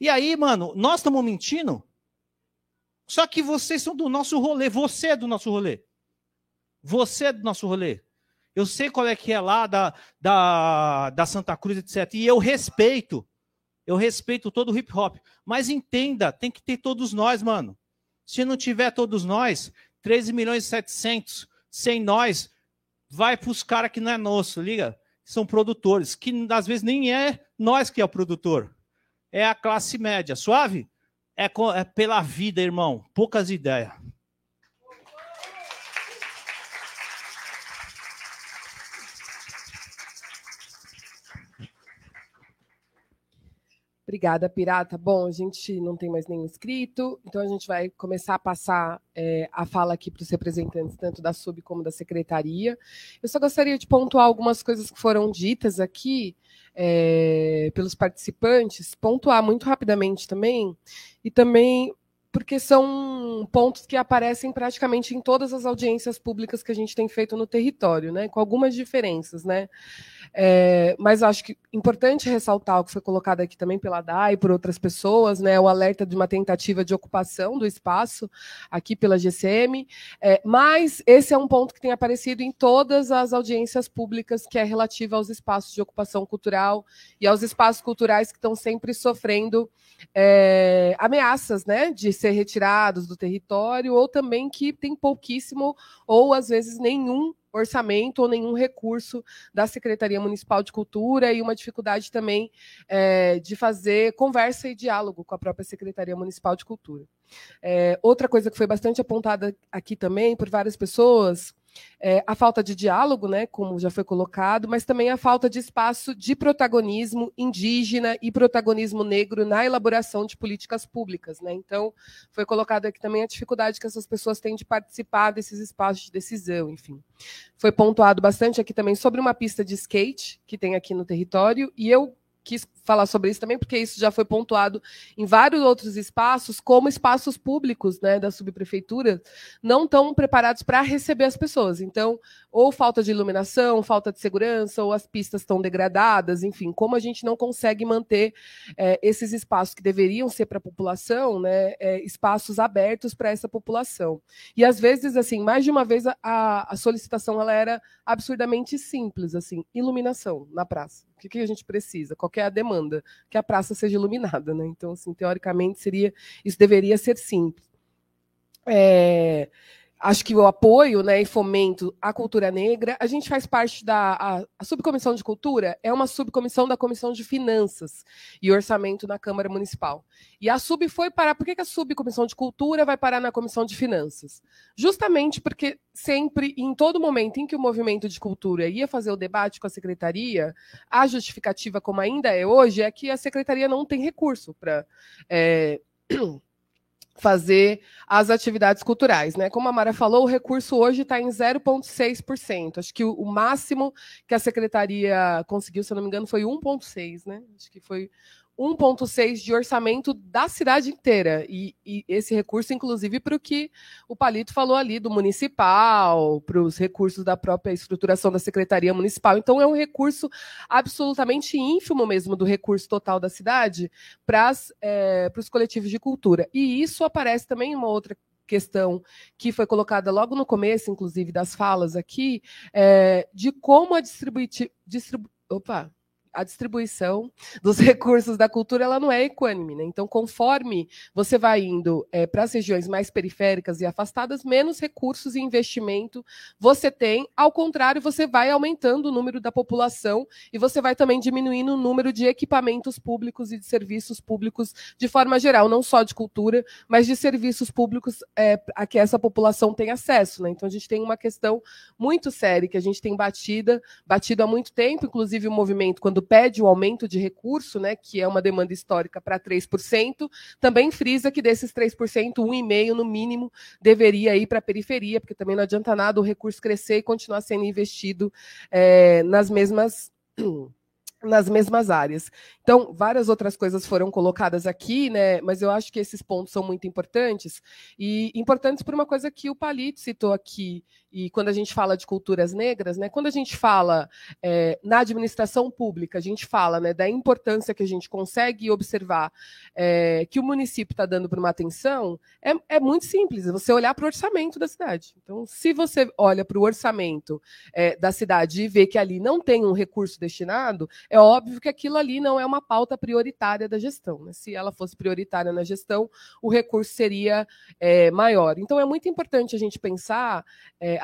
Speaker 7: E aí, mano, nós estamos mentindo? Só que vocês são do nosso rolê. Você é do nosso rolê. Você é do nosso rolê. Eu sei qual é que é lá da, da, da Santa Cruz, etc. E eu respeito. Eu respeito todo o hip hop. Mas entenda, tem que ter todos nós, mano. Se não tiver todos nós, 13 milhões e 700, sem nós, vai para os caras que não é nosso, liga? São produtores, que às vezes nem é nós que é o produtor. É a classe média. Suave? É, é pela vida, irmão. Poucas ideias.
Speaker 3: Obrigada, Pirata. Bom, a gente não tem mais nenhum inscrito, então a gente vai começar a passar é, a fala aqui para os representantes, tanto da SUB como da secretaria. Eu só gostaria de pontuar algumas coisas que foram ditas aqui é, pelos participantes, pontuar muito rapidamente também, e também porque são pontos que aparecem praticamente em todas as audiências públicas que a gente tem feito no território, né, com algumas diferenças, né. É, mas acho que importante ressaltar o que foi colocado aqui também pela DAI e por outras pessoas, né, o alerta de uma tentativa de ocupação do espaço aqui pela GCM, é, mas esse é um ponto que tem aparecido em todas as audiências públicas que é relativa aos espaços de ocupação cultural e aos espaços culturais que estão sempre sofrendo é, ameaças, né, de ser retirados do território, ou também que tem pouquíssimo, ou às vezes nenhum orçamento ou nenhum recurso da Secretaria Municipal de Cultura e uma dificuldade também é, de fazer conversa e diálogo com a própria Secretaria Municipal de Cultura. É, outra coisa que foi bastante apontada aqui também por várias pessoas é, a falta de diálogo, né, como já foi colocado, mas também a falta de espaço de protagonismo indígena e protagonismo negro na elaboração de políticas públicas. Né? Então, foi colocado aqui também a dificuldade que essas pessoas têm de participar desses espaços de decisão, enfim. Foi pontuado bastante aqui também sobre uma pista de skate que tem aqui no território, e eu quis falar sobre isso também, porque isso já foi pontuado em vários outros espaços, como espaços públicos né, da subprefeitura não estão preparados para receber as pessoas. Então, ou falta de iluminação, falta de segurança, ou as pistas estão degradadas, enfim, como a gente não consegue manter é, esses espaços que deveriam ser para a população, né, é, espaços abertos para essa população. E às vezes, assim, mais de uma vez a, a solicitação ela era absurdamente simples, assim, iluminação na praça. Que, que a gente precisa? Qual é a demanda? demanda que a praça seja iluminada, né? Então, assim, teoricamente seria isso deveria ser simples. É, acho que o apoio né, e fomento à cultura negra, a gente faz parte da a, a, subcomissão de cultura, é uma subcomissão da comissão de finanças e orçamento na Câmara Municipal. E a sub foi parar. Por que, que a subcomissão de cultura vai parar na comissão de finanças? Justamente porque sempre, em todo momento em que o movimento de cultura ia fazer o debate com a secretaria, a justificativa, como ainda é hoje, é que a secretaria não tem recurso para. É, fazer as atividades culturais. Né? Como a Mara falou, o recurso hoje está em 0,6%. Acho que o, máximo que a secretaria conseguiu, se eu não me engano, foi 1,6%. Né? Acho que foi 1,6 de orçamento da cidade inteira. E, e esse recurso, inclusive, para o que o Palito falou ali do municipal, para os recursos da própria estruturação da Secretaria Municipal. Então, é um recurso absolutamente ínfimo mesmo do recurso total da cidade para é, os coletivos de cultura. E isso aparece também em uma outra questão que foi colocada logo no começo, inclusive, das falas aqui, é, de como a distribuição. Distribu Opa, a distribuição dos recursos da cultura ela não é equânime. Né? Então, conforme você vai indo é, para as regiões mais periféricas e afastadas, menos recursos e investimento você tem. Ao contrário, você vai aumentando o número da população e você vai também diminuindo o número de equipamentos públicos e de serviços públicos de forma geral, não só de cultura, mas de serviços públicos é, a que essa população tem acesso. Né? Então, a gente tem uma questão muito séria que a gente tem batida, batido há muito tempo, inclusive o movimento, quando pede o aumento de recurso, né, que é uma demanda histórica para 3%, também frisa que desses 3%, 1,5% no mínimo, deveria ir para a periferia, porque também não adianta nada o recurso crescer e continuar sendo investido é, nas mesmas nas mesmas áreas. Então, várias outras coisas foram colocadas aqui, né? Mas eu acho que esses pontos são muito importantes e importantes por uma coisa que o Palito citou aqui e quando a gente fala de culturas negras, né, quando a gente fala é, na administração pública, a gente fala né, da importância que a gente consegue observar é, que o município está dando para uma atenção, é, é, muito simples, é você olhar para o orçamento da cidade. Então, se você olha para o orçamento é, da cidade e vê que ali não tem um recurso destinado, é óbvio que aquilo ali não é uma pauta prioritária da gestão. Né? Se ela fosse prioritária na gestão, o recurso seria é, maior. Então, é muito importante a gente pensar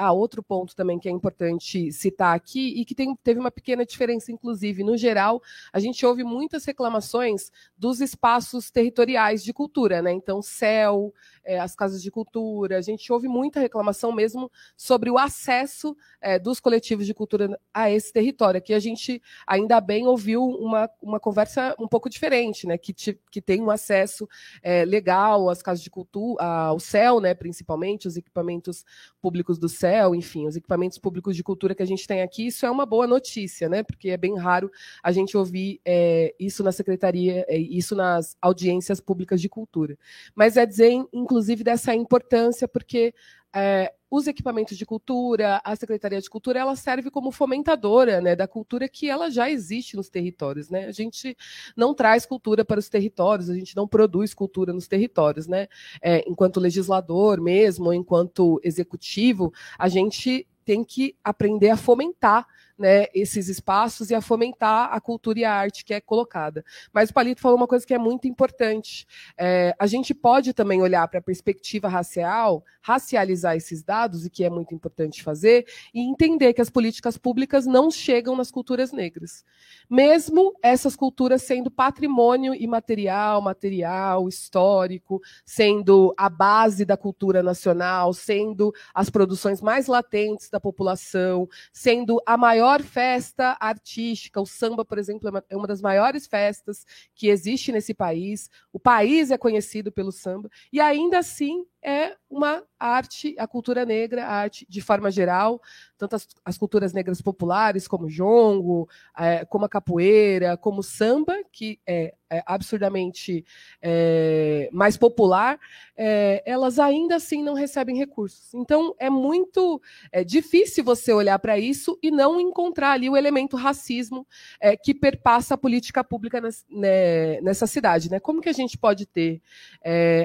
Speaker 3: há outro ponto também que é importante citar aqui e que tem, teve uma pequena diferença, inclusive, no geral, a gente ouve muitas reclamações dos espaços territoriais de cultura, né? Então, CEL, é, as casas de cultura, a gente ouve muita reclamação mesmo sobre o acesso é, dos coletivos de cultura a esse território. Aqui a gente ainda bem ouviu uma, uma conversa um pouco diferente, né? Que, te, que tem um acesso é, legal às casas de cultura, ao CEL, né? Principalmente, os equipamentos públicos do CEL Enfim, os equipamentos públicos de cultura que a gente tem aqui, isso é uma boa notícia, né? Porque é bem raro a gente ouvir é, isso na secretaria, é, isso nas audiências públicas de cultura. Mas é dizer, inclusive, dessa importância, porque é, os equipamentos de cultura, a Secretaria de Cultura, ela serve como fomentadora né, da cultura que ela já existe nos territórios. Né? A gente não traz cultura para os territórios, a gente não produz cultura nos territórios. Né? É, enquanto legislador mesmo, enquanto executivo, a gente tem que aprender a fomentar né, esses espaços e a fomentar a cultura e a arte que é colocada. Mas o Palito falou uma coisa que é muito importante. É, a gente pode também olhar para a perspectiva racial, racializar esses dados, e que é muito importante fazer, e entender que as políticas públicas não chegam nas culturas negras. Mesmo essas culturas sendo patrimônio imaterial, material, histórico, sendo a base da cultura nacional, sendo as produções mais latentes da população, sendo a maior maior festa artística. O samba, por exemplo, é uma, é uma das maiores festas que existe nesse país. O país é conhecido pelo samba. E ainda assim é uma arte, a cultura negra, a arte de forma geral, tanto as, as culturas negras populares, como jongo, é, como a capoeira, como o samba, que é, é absurdamente é, mais popular, é, elas ainda assim não recebem recursos. Então, é muito é, difícil você olhar para isso e não encontrar ali o elemento racismo é, que perpassa a política pública nas, né, nessa cidade. Né? Como que a gente pode ter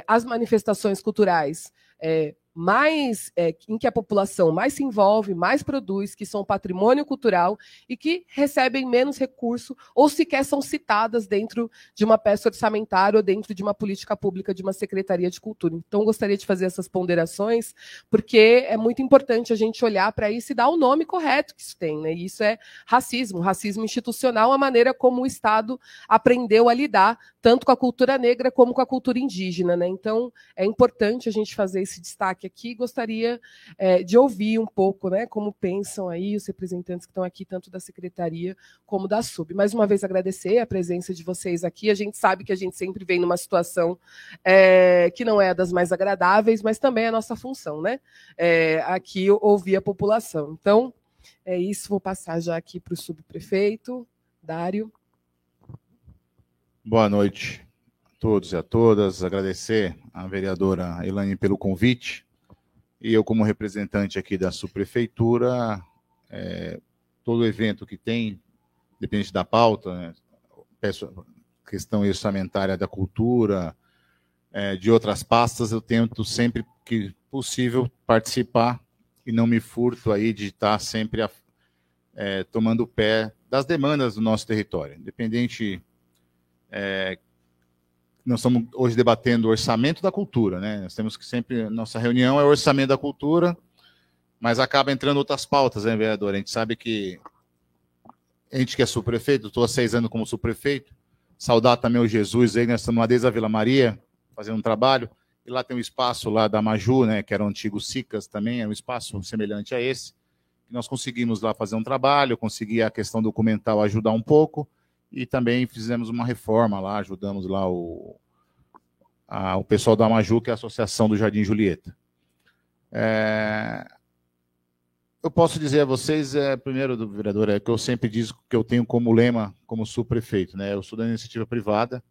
Speaker 3: as manifestações culturais é, mais é, em que a população mais se envolve, mais produz, que são patrimônio cultural e que recebem menos recurso ou sequer são citadas dentro de uma peça orçamentária ou dentro de uma política pública de uma secretaria de cultura. Então, gostaria de fazer essas ponderações, porque é muito importante a gente olhar para isso e dar o nome correto que isso tem. Né? E isso é racismo, racismo institucional, a maneira como o Estado aprendeu a lidar tanto com a cultura negra como com a cultura indígena. Né? Então, é importante a gente fazer esse destaque aqui. Gostaria é, de ouvir um pouco né, como pensam aí os representantes que estão aqui, tanto da secretaria como da SUB. Mais uma vez, agradecer a presença de vocês aqui. A gente sabe que a gente sempre vem numa situação é, que não é das mais agradáveis, mas também é a nossa função, né? É, aqui ouvir a população. Então, é isso. Vou passar já aqui para o subprefeito, Dário.
Speaker 8: Boa noite a todos e a todas. Agradecer à vereadora Elaine pelo convite. E eu, como representante aqui da subprefeitura, é, todo evento que tem, depende da pauta, né, peço questão orçamentária da cultura, é, de outras pastas, eu tento sempre que possível participar e não me furto aí de estar sempre a, é, tomando pé das demandas do nosso território, independente é, nós estamos hoje debatendo o orçamento da cultura, né? Nós temos que sempre, nossa reunião é o orçamento da cultura, mas acaba entrando outras pautas, né, vereador? A gente sabe que a gente que é subprefeito, estou há seis anos como subprefeito, saudar também o Jesus aí, nós estamos lá desde a Vila Maria, fazendo um trabalho, e lá tem um espaço lá da Maju, né, que era o antigo Sicas também, é um espaço semelhante a esse, nós conseguimos lá fazer um trabalho, conseguir a questão documental ajudar um pouco, e também fizemos uma reforma lá, ajudamos lá o, a, o pessoal da Maju, que é a Associação do Jardim Julieta. É, eu posso dizer a vocês, é, primeiro, do vereador, é que eu sempre digo que eu tenho como lema, como subprefeito, né? Eu sou da iniciativa privada,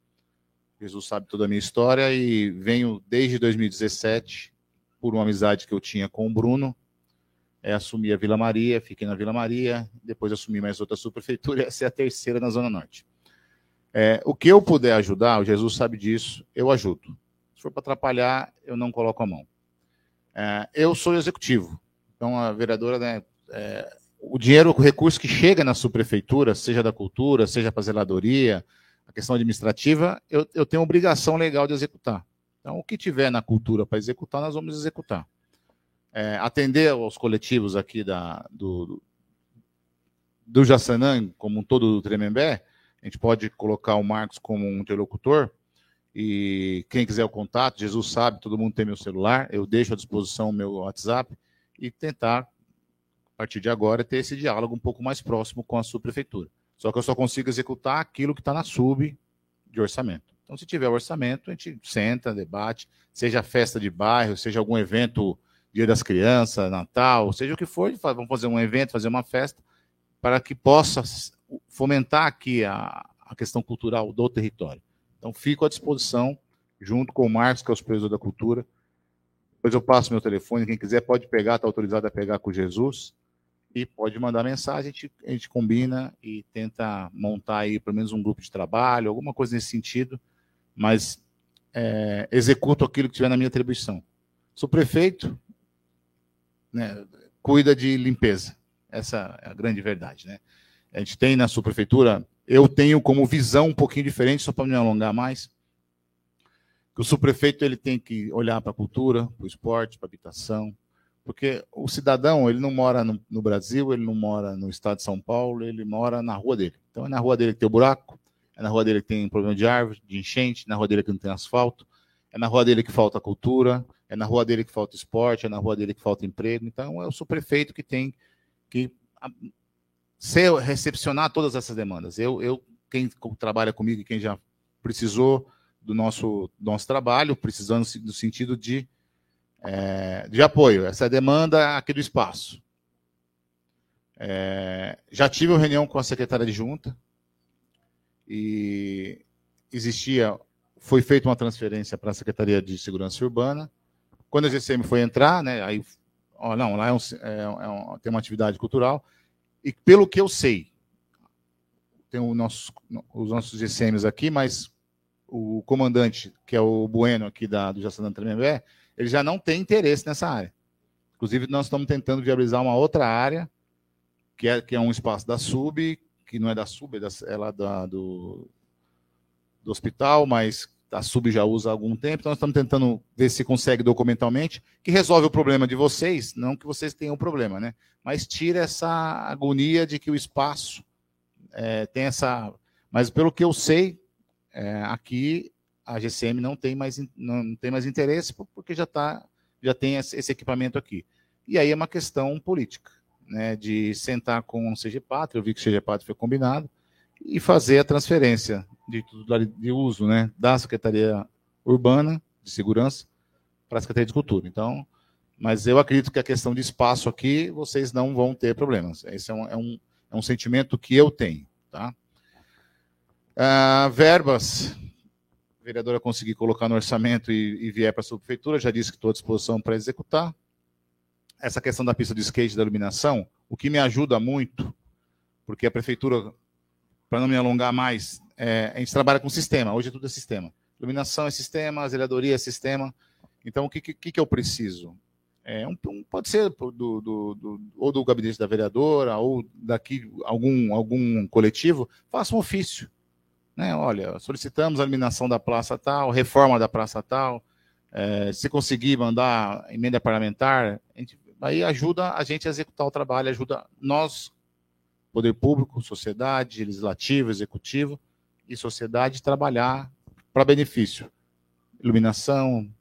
Speaker 8: Jesus sabe toda a minha história e venho desde 2017, por uma amizade que eu tinha com o Bruno, é assumir a Vila Maria, fiquei na Vila Maria, depois assumi mais outra subprefeitura, essa é a terceira na Zona Norte. É, o que eu puder ajudar, o Jesus sabe disso, eu ajudo. Se for para atrapalhar, eu não coloco a mão. É, eu sou executivo, então a vereadora, né, é, o dinheiro, o recurso que chega na subprefeitura, seja da cultura, seja para zeladoria, a questão administrativa, eu, eu tenho obrigação legal de executar. Então, o que tiver na cultura para executar, nós vamos executar é, atender aos coletivos aqui da, do, do Jaçanã, como um todo do Tremembé, a gente pode colocar o Marcos como um interlocutor, e quem quiser o contato, Jesus sabe, todo mundo tem meu celular, eu deixo à disposição o meu WhatsApp, e tentar, a partir de agora, ter esse diálogo um pouco mais próximo com a sua prefeitura. Só que eu só consigo executar aquilo que está na sub de orçamento. Então, se tiver orçamento, a gente senta, debate, seja festa de bairro, seja algum evento Dia das Crianças, Natal, seja o que for, vamos fazer um evento, fazer uma festa, para que possa fomentar aqui a, a questão cultural do território. Então, fico à disposição, junto com o Marcos, que é o supervisor da cultura. Depois eu passo meu telefone, quem quiser pode pegar, está autorizado a pegar com Jesus, e pode mandar mensagem, a gente, a gente combina e tenta montar aí pelo menos um grupo de trabalho, alguma coisa nesse sentido, mas é, executo aquilo que tiver na minha atribuição. Sou prefeito, né, cuida de limpeza. Essa é a grande verdade. Né? A gente tem na sua prefeitura, eu tenho como visão um pouquinho diferente, só para me alongar mais, que o subprefeito ele tem que olhar para a cultura, para o esporte, para a habitação, porque o cidadão ele não mora no, no, Brasil, ele não mora no estado de São Paulo, ele mora na rua dele. Então é na rua dele que tem o buraco, é na rua dele que tem problema de árvore, de enchente, na rua dele que não tem asfalto, é na rua dele que falta cultura, é na rua dele que falta esporte, é na rua dele que falta emprego. Então, é o prefeito que tem que ser, recepcionar todas essas demandas. Eu, eu, quem trabalha comigo e quem já precisou do nosso, do nosso trabalho, precisando no sentido de, é, de apoio. Essa demanda aqui do espaço. É, já tive uma reunião com a secretária de junta e existia foi feita uma transferência para a Secretaria de Segurança Urbana. Quando a GCM foi entrar, né, aí, ó, não, lá é um, é, é um, tem uma atividade cultural, e pelo que eu sei, tem nosso, os nossos GCMs aqui, mas o comandante, que é o Bueno aqui da, do Jaçanã Tremembé, ele já não tem interesse nessa área. Inclusive, nós estamos tentando viabilizar uma outra área, que é, que é um espaço da SUB, que não é da SUB, é, da, é lá da, do, do hospital, mas a Sub já usa há algum tempo, então nós estamos tentando ver se consegue documentalmente, que resolve o problema de vocês, não que vocês tenham problema, né? Mas tira essa agonia de que o espaço é, tem essa. Mas pelo que eu sei, é, aqui a GCM não tem mais, não tem mais interesse, porque já, tá, já tem esse equipamento aqui. E aí é uma questão política, né? De sentar com o CGPAT, eu vi que o CGPAT foi combinado, e fazer a transferência de, de uso né, da Secretaria Urbana de Segurança para a Secretaria de Cultura. Então, mas eu acredito que a questão de espaço aqui, vocês não vão ter problemas. Esse é um, é um, é um sentimento que eu tenho. Tá? Ah, verbas, a vereadora conseguir colocar no orçamento e, e vier para a subprefeitura, já disse que estou à disposição para executar. Essa questão da pista de skate da iluminação, o que me ajuda muito, porque a prefeitura para não me alongar mais, é, a gente trabalha com sistema, hoje tudo é sistema. Iluminação é sistema, zeladoria é sistema. Então, o que, que, que eu preciso? É um, um, pode ser do, do, do, ou do gabinete da vereadora, ou daqui algum, algum coletivo, faça um ofício. Né? Olha, solicitamos a eliminação da praça tal, reforma da praça tal. É, se conseguir mandar emenda parlamentar, gente, aí ajuda a gente a executar o trabalho, ajuda nós poder público, sociedade, legislativo, executivo e sociedade trabalhar para benefício. Iluminação,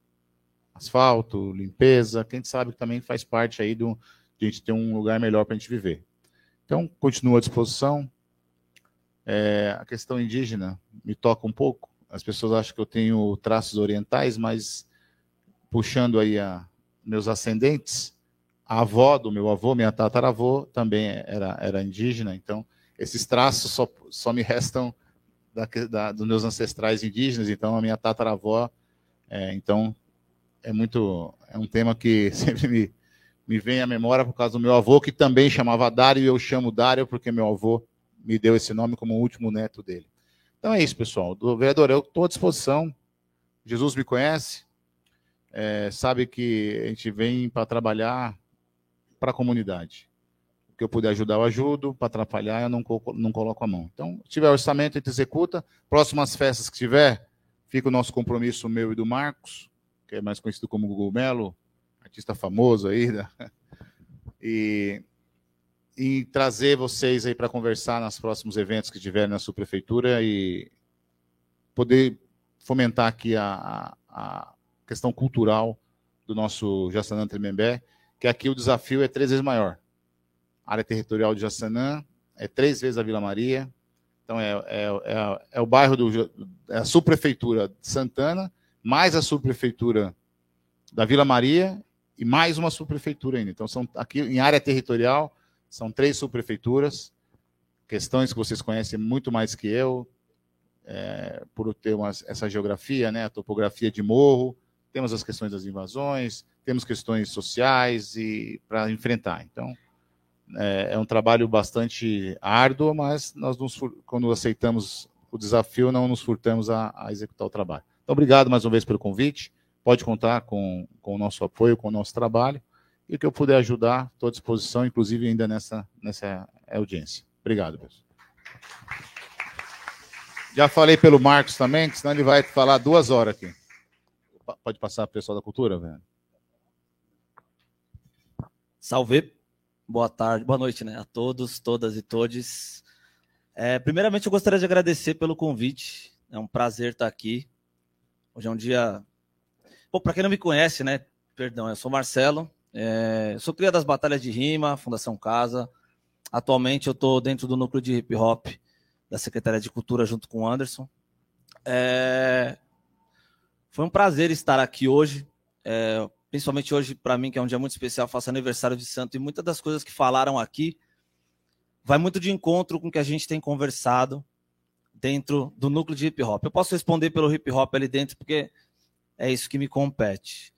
Speaker 8: asfalto, limpeza, quem sabe que também faz parte aí do, de a gente ter um lugar melhor para a gente viver. Então, continuo à disposição. É, a questão indígena me toca um pouco. As pessoas acham que eu tenho traços orientais, mas puxando aí a meus ascendentes, a avó do meu avô, minha tataravô, também era, era indígena, então esses traços só, só me restam da, da, dos meus ancestrais indígenas, então a minha tataravó, é, então é muito, é um tema que sempre me, me vem à memória por causa do meu avô, que também chamava Dário, e eu chamo Dário porque meu avô me deu esse nome como último neto dele. Então é isso, pessoal. Do vereador, eu estou à disposição. Jesus me conhece, é, sabe que a gente vem para trabalhar para a comunidade. Que eu puder ajudar, eu ajudo. Para atrapalhar, eu não, não coloco a mão. Então, se tiver orçamento, a gente executa. Próximas festas que tiver, fica o nosso compromisso, meu e do Marcos, que é mais conhecido como Google Melo, artista famoso aí. Né? E, e trazer vocês aí para conversar nos próximos eventos que tiverem na sua prefeitura e poder fomentar aqui a, a questão cultural do nosso Jaçanã Tremembé, que aqui o desafio é três vezes maior. Área territorial de Jaçanã é três vezes a Vila Maria, então é, é, é, é o bairro do é a subprefeitura de Santana, mais a subprefeitura da Vila Maria e mais uma subprefeitura ainda. Então, são aqui em área territorial, são três subprefeituras, questões que vocês conhecem muito mais que eu, é, por ter uma, essa geografia, né, a topografia de morro, temos as questões das invasões, temos questões sociais e para enfrentar. Então, é, é, um trabalho bastante árduo, mas nós, nos, quando aceitamos o desafio, não nos furtamos a, a executar o trabalho. Então, obrigado mais uma vez pelo convite pode contar com, com o nosso apoio, com o nosso trabalho. E o que eu puder ajudar, estou à disposição, inclusive ainda nessa, nessa audiência. Obrigado, pessoal. Já falei pelo Marcos também, que senão ele vai falar duas horas aqui. Pode passar, pessoal da cultura, velho.
Speaker 9: Salve. Boa tarde, boa noite, né? A todos, todas e todes. É, primeiramente, eu gostaria de agradecer pelo convite. É um prazer estar aqui. Hoje é um dia Bom, para quem não me conhece, né? Perdão, eu sou Marcelo, é, sou cria das Batalhas de Rima, Fundação Casa. Atualmente eu estou dentro do núcleo de hip hop da Secretaria de Cultura junto com o Anderson. É, foi um prazer estar aqui hoje, é, principalmente hoje para mim, que é um dia muito especial, faço aniversário de santo, e muitas das coisas que falaram aqui vai muito de encontro com o que a gente tem conversado dentro do núcleo de hip hop. Eu posso responder pelo hip hop ali dentro, porque é isso que me compete.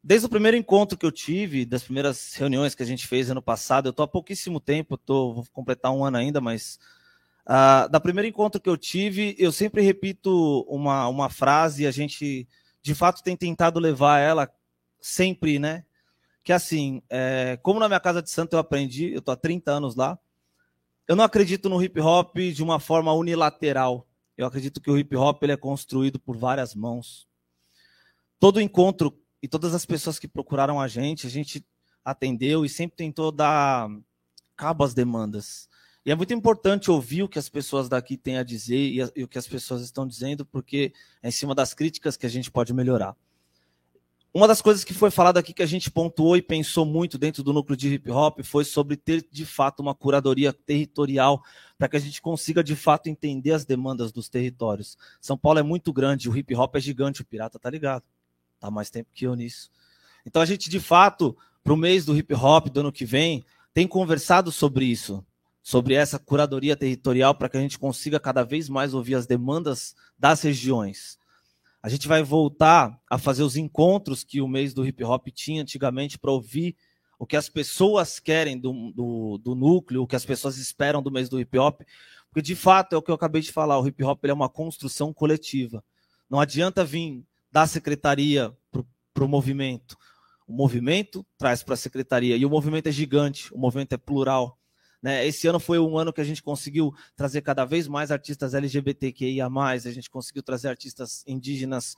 Speaker 9: Desde o primeiro encontro que eu tive, das primeiras reuniões que a gente fez ano passado, eu estou há pouquíssimo tempo, tô, vou completar um ano ainda, mas uh, da primeiro encontro que eu tive, eu sempre repito uma, uma frase e a gente, de fato, tem tentado levar ela sempre, né? Que assim, é, como na minha casa de santo eu aprendi, eu estou há 30 anos lá, eu não acredito no hip hop de uma forma unilateral. Eu acredito que o hip hop ele é construído por várias mãos todo encontro e todas as pessoas que procuraram a gente, a gente atendeu e sempre tentou dar cabo às demandas. E é muito importante ouvir o que as pessoas daqui têm a dizer e, a, e o que as pessoas estão dizendo, porque é em cima das críticas que a gente pode melhorar. Uma das coisas que foi falado aqui que a gente pontuou e pensou muito dentro do núcleo de hip hop foi sobre ter de fato uma curadoria territorial para que a gente consiga de fato entender as demandas dos territórios. São Paulo é muito grande, o hip hop é gigante, o pirata tá ligado tá mais tempo que eu nisso. Então a gente, de fato, para o mês do hip hop do ano que vem, tem conversado sobre isso, sobre essa curadoria territorial, para que a gente consiga cada vez mais ouvir as demandas das regiões. A gente vai voltar a fazer os encontros que o mês do hip hop tinha antigamente para ouvir o que as pessoas querem do, do, do, núcleo, o que as pessoas esperam do mês do hip hop, porque de fato é o que eu acabei de falar, o hip hop é uma construção coletiva. Não adianta vir da secretaria para o movimento. O movimento traz para a secretaria. E o movimento é gigante, o movimento é plural. Né? Esse ano foi um ano que a gente conseguiu trazer cada vez mais artistas LGBTQIA, a gente conseguiu trazer artistas indígenas.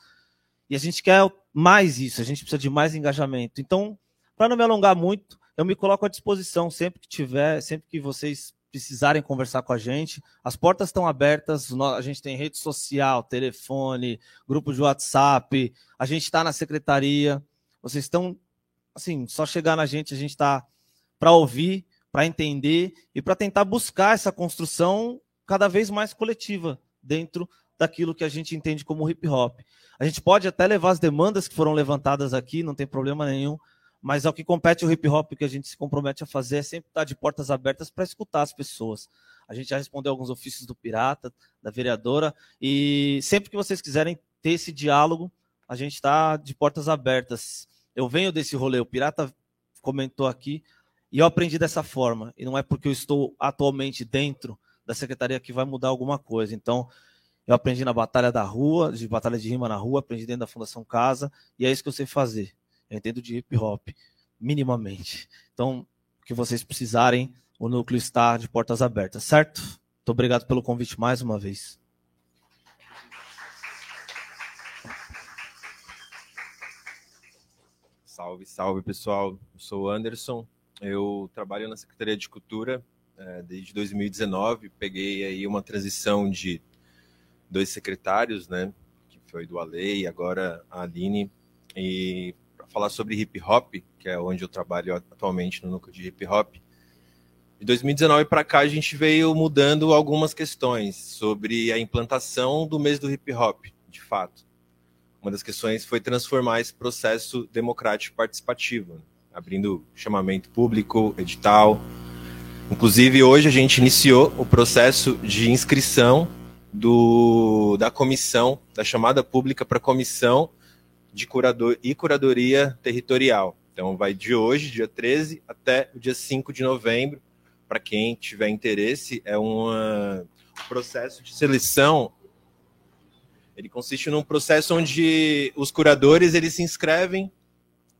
Speaker 9: E a gente quer mais isso, a gente precisa de mais engajamento. Então, para não me alongar muito, eu me coloco à disposição sempre que tiver, sempre que vocês precisarem conversar com a gente, as portas estão abertas. A gente tem rede social, telefone, grupo de WhatsApp. A gente está na secretaria. Vocês estão, assim, só chegar na gente, a gente está para ouvir, para entender e para tentar buscar essa construção cada vez mais coletiva dentro daquilo que a gente entende como hip hop. A gente pode até levar as demandas que foram levantadas aqui, não tem problema nenhum, mas ao que compete o hip hop que a gente se compromete a fazer é sempre estar de portas abertas para escutar as pessoas. A gente já respondeu alguns ofícios do Pirata, da vereadora, e sempre que vocês quiserem ter esse diálogo, a gente está de portas abertas. Eu venho desse rolê, o Pirata comentou aqui, e eu aprendi dessa forma. E não é porque eu estou atualmente dentro da secretaria que vai mudar alguma coisa. Então, eu aprendi na batalha da rua, de batalha de rima na rua, aprendi dentro da Fundação Casa, e é isso que eu sei fazer. Eu entendo de hip hop, minimamente. Então, o que vocês precisarem, o núcleo está de portas abertas, certo? Muito obrigado pelo convite mais uma vez.
Speaker 10: Salve, salve pessoal. Eu sou o Anderson. Eu trabalho na Secretaria de Cultura é, desde 2019. Peguei aí uma transição de dois secretários, né? Que foi do Ale e agora a Aline. E para falar sobre hip hop, que é onde eu trabalho atualmente no núcleo de hip hop. De 2019 para cá a gente veio mudando algumas questões sobre a implantação do mês do hip hop, de fato. Uma das questões foi transformar esse processo democrático participativo, abrindo chamamento público, edital. Inclusive, hoje a gente iniciou o processo de inscrição do, da comissão, da chamada pública para comissão de curador e curadoria territorial. Então, vai de hoje, dia 13, até o dia 5 de novembro. Para quem tiver interesse, é um processo de seleção ele consiste num processo onde os curadores eles se inscrevem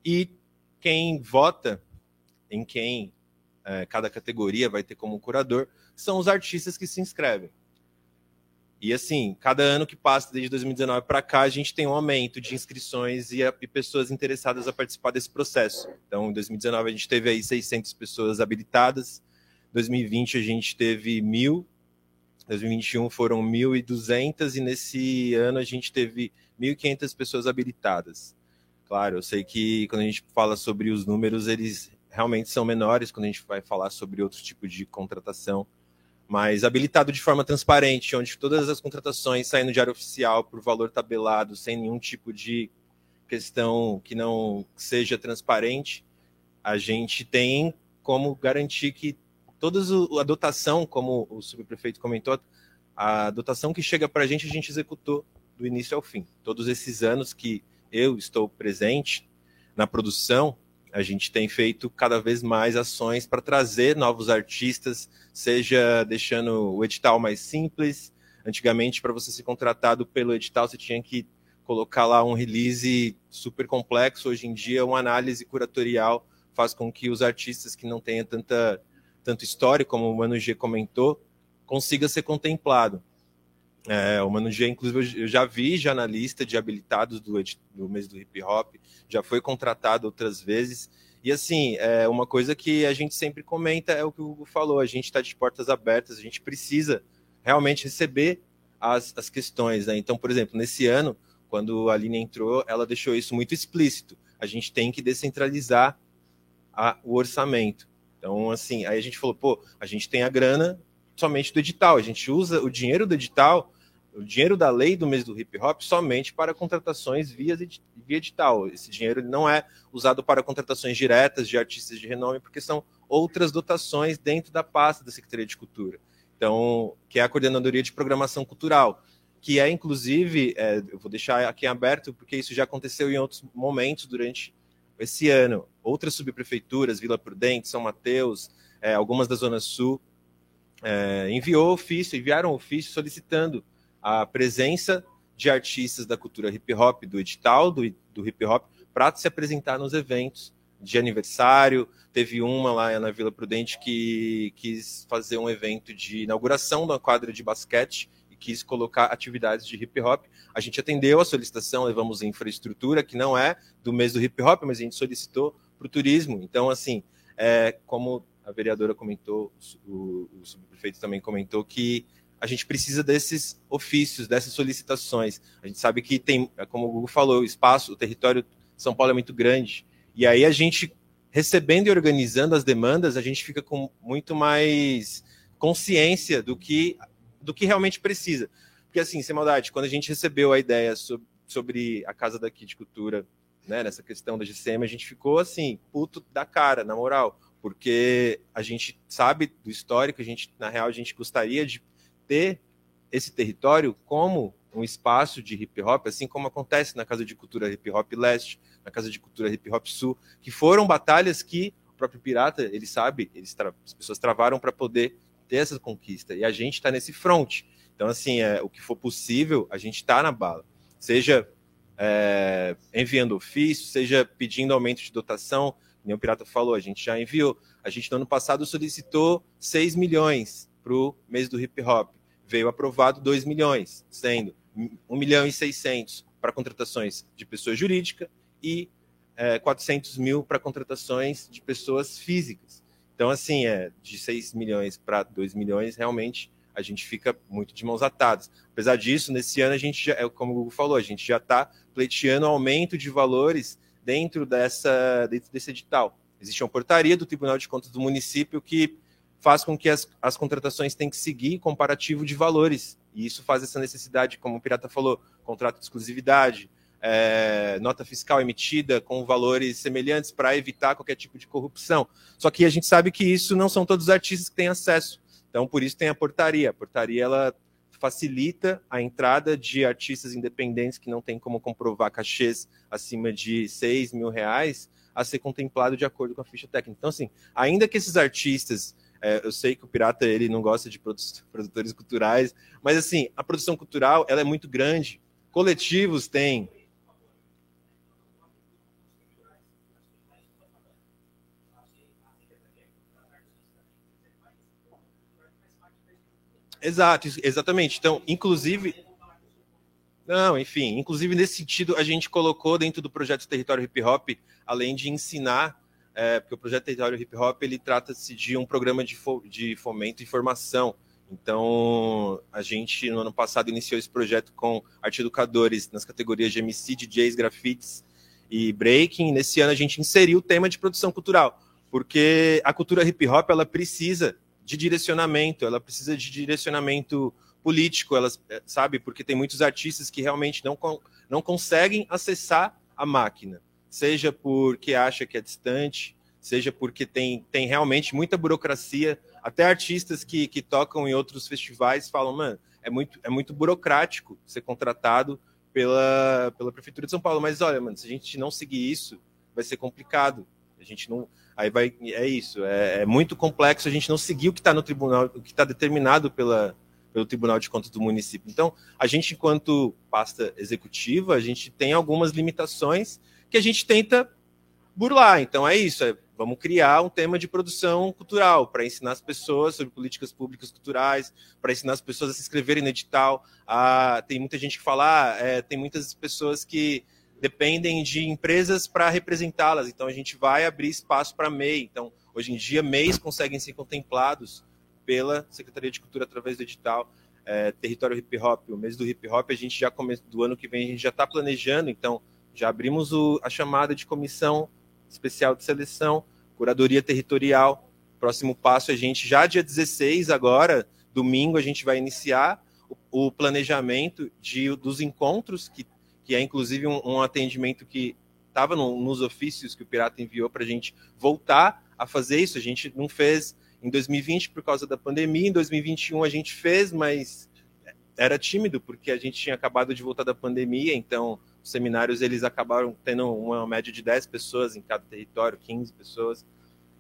Speaker 10: e quem vota em quem é, cada categoria vai ter como curador são os artistas que se inscrevem. E assim, cada ano que passa, desde 2019 para cá, a gente tem um aumento de inscrições e, a, e, pessoas interessadas a participar desse processo. Então, em 2019 a gente teve aí 600 pessoas habilitadas, em 2020 a gente teve mil 2021 foram 1.200 e nesse ano a gente teve 1.500 pessoas habilitadas. Claro, eu sei que quando a gente fala sobre os números, eles realmente são menores quando a gente vai falar sobre outro tipo de contratação, mas habilitado de forma transparente, onde todas as contratações saem no diário oficial por valor tabelado, sem nenhum tipo de questão que não seja transparente, a gente tem como garantir que toda a dotação, como o subprefeito comentou, a dotação que chega para a gente, a gente executou do início ao fim. Todos esses anos que eu estou presente na produção, a gente tem feito cada vez mais ações para trazer novos artistas, seja deixando o edital mais simples. Antigamente, para você ser contratado pelo edital, você tinha que colocar lá um release super complexo. Hoje em dia, uma análise curatorial faz com que os artistas que não tenham tanta tanto história, como o Mano G comentou, consiga ser contemplado. É, o Mano G, inclusive, eu já vi já na lista de habilitados do, do mês do hip hop, já foi contratado outras vezes. E assim, é uma coisa que a gente sempre comenta é o que o Hugo falou: a gente está de portas abertas, a gente precisa realmente receber as, as questões. Né? Então, por exemplo, nesse ano, quando a Aline entrou, ela deixou isso muito explícito. A gente tem que descentralizar a, o orçamento. Então, assim, aí a gente falou, pô, a gente tem a grana somente do edital, a gente usa o dinheiro do edital, o dinheiro da lei do mês do hip hop somente para contratações via, via edital. Esse dinheiro não é usado para contratações diretas de artistas de renome, porque são outras dotações dentro da pasta da Secretaria de Cultura. Então, que é a Coordenadoria de Programação Cultural, que é, inclusive, é, eu vou deixar aqui aberto, porque isso já aconteceu em outros momentos durante esse ano, outras subprefeituras, Vila Prudente, São Mateus, é, algumas da Zona Sul, é, enviou ofício, enviaram ofício solicitando a presença de artistas da cultura hip hop, do edital do, do hip hop, para se apresentar nos eventos de aniversário. Teve uma lá na Vila Prudente que quis fazer um evento de inauguração da quadra de basquete quis colocar atividades de hip hop. A gente atendeu a solicitação, levamos infraestrutura, que não é do mês do hip hop, mas a gente solicitou para o turismo. Então, assim, é, como a vereadora comentou, o, o subprefeito também comentou, que a gente precisa desses ofícios, dessas solicitações. A gente sabe que tem, é como o Google falou, o espaço, o território de São Paulo é muito grande. E aí a gente, recebendo e organizando as demandas, a gente fica com muito mais consciência do que do que realmente precisa. Porque, assim, sem maldade, quando a gente recebeu a ideia sobre, sobre a Casa daqui de Cultura, né, nessa questão da GCM, a gente ficou, assim, puto da cara, na moral, porque a gente sabe do histórico, a gente, na real, a gente gostaria de ter esse território como um espaço de hip hop, assim como acontece na Casa de Cultura Hip Hop Leste, na Casa de Cultura Hip Hop Sul, que foram batalhas que o próprio Pirata, ele sabe, eles as pessoas travaram para poder ter essa conquista. E a gente está nesse front. Então, assim, é, o que for possível, a gente está na bala. Seja é, enviando ofício, seja pedindo aumento de dotação, nem o Pirata falou, a gente já enviou. A gente, no ano passado, solicitou 6 milhões para o mês do hip hop. Veio aprovado 2 milhões, sendo 1 milhão e 600 para contratações de pessoa jurídica e é, 400 mil para contratações de pessoas físicas. Então, assim, é, de 6 milhões para 2 milhões, realmente a gente fica muito de mãos atadas. Apesar disso, nesse ano a gente já, é como o Google falou, a gente já está pleiteando aumento de valores dentro dessa dentro desse edital. Existe uma portaria do Tribunal de Contas do município que faz com que as, as contratações tenham que seguir comparativo de valores. E isso faz essa necessidade, como o Pirata falou, contrato de exclusividade, é, nota fiscal emitida com valores semelhantes para evitar qualquer tipo de corrupção. Só que a gente sabe que isso não são todos os artistas que têm acesso. Então, por isso tem a portaria. A portaria ela facilita a entrada de artistas independentes que não têm como comprovar cachês acima de 6 mil reais a ser contemplado de acordo com a ficha técnica. Então, assim, ainda que esses artistas, é, eu sei que o Pirata ele não gosta de produtores culturais, mas assim, a produção cultural ela é muito grande. Coletivos têm Exato, exatamente. Então, inclusive. Não, enfim, inclusive nesse sentido, a gente colocou dentro do projeto Território Hip Hop, além de ensinar, é, porque o projeto Território Hip Hop ele trata-se de um programa de, fo de fomento e formação. Então, a gente no ano passado iniciou esse projeto com arte educadores nas categorias de MC, DJs, grafites e breaking. Nesse ano a gente inseriu o tema de produção cultural, porque a cultura hip hop ela precisa de direcionamento, ela precisa de direcionamento político, ela sabe, porque tem muitos artistas que realmente não, não conseguem acessar a máquina, seja porque acha que é distante, seja porque tem, tem realmente muita burocracia, até artistas que, que tocam em outros festivais falam, mano, é muito, é muito burocrático ser contratado pela, pela Prefeitura de São Paulo, mas olha, mano, se a gente não seguir isso, vai ser complicado, a gente não, Aí vai, é isso, é, é muito complexo a gente não seguir o que está no tribunal, o que está determinado pela, pelo Tribunal de Contas do município. Então, a gente, enquanto pasta executiva, a gente tem algumas limitações que a gente tenta burlar. Então, é isso, é, vamos criar um tema de produção cultural para ensinar as pessoas sobre políticas públicas culturais, para ensinar as pessoas a se inscreverem no edital. Ah, tem muita gente que fala, ah, é, tem muitas pessoas que dependem de empresas para representá-las. Então a gente vai abrir espaço para MEI. Então, hoje em dia, MEIs conseguem ser contemplados pela Secretaria de Cultura através do edital é, Território Hip Hop. O mês do Hip Hop, a gente já começa do ano que vem, a gente já está planejando, então já abrimos o, a chamada de comissão especial de seleção, curadoria territorial. Próximo passo, a gente já dia 16 agora, domingo, a gente vai iniciar o, o planejamento de, dos encontros que que é inclusive um, um atendimento que estava no, nos ofícios que o Pirata enviou para a gente voltar a fazer isso. A gente não fez em 2020 por causa da pandemia, em 2021 a gente fez, mas era tímido porque a gente tinha acabado de voltar da pandemia, então os seminários eles acabaram tendo uma média de 10 pessoas em cada território, 15 pessoas.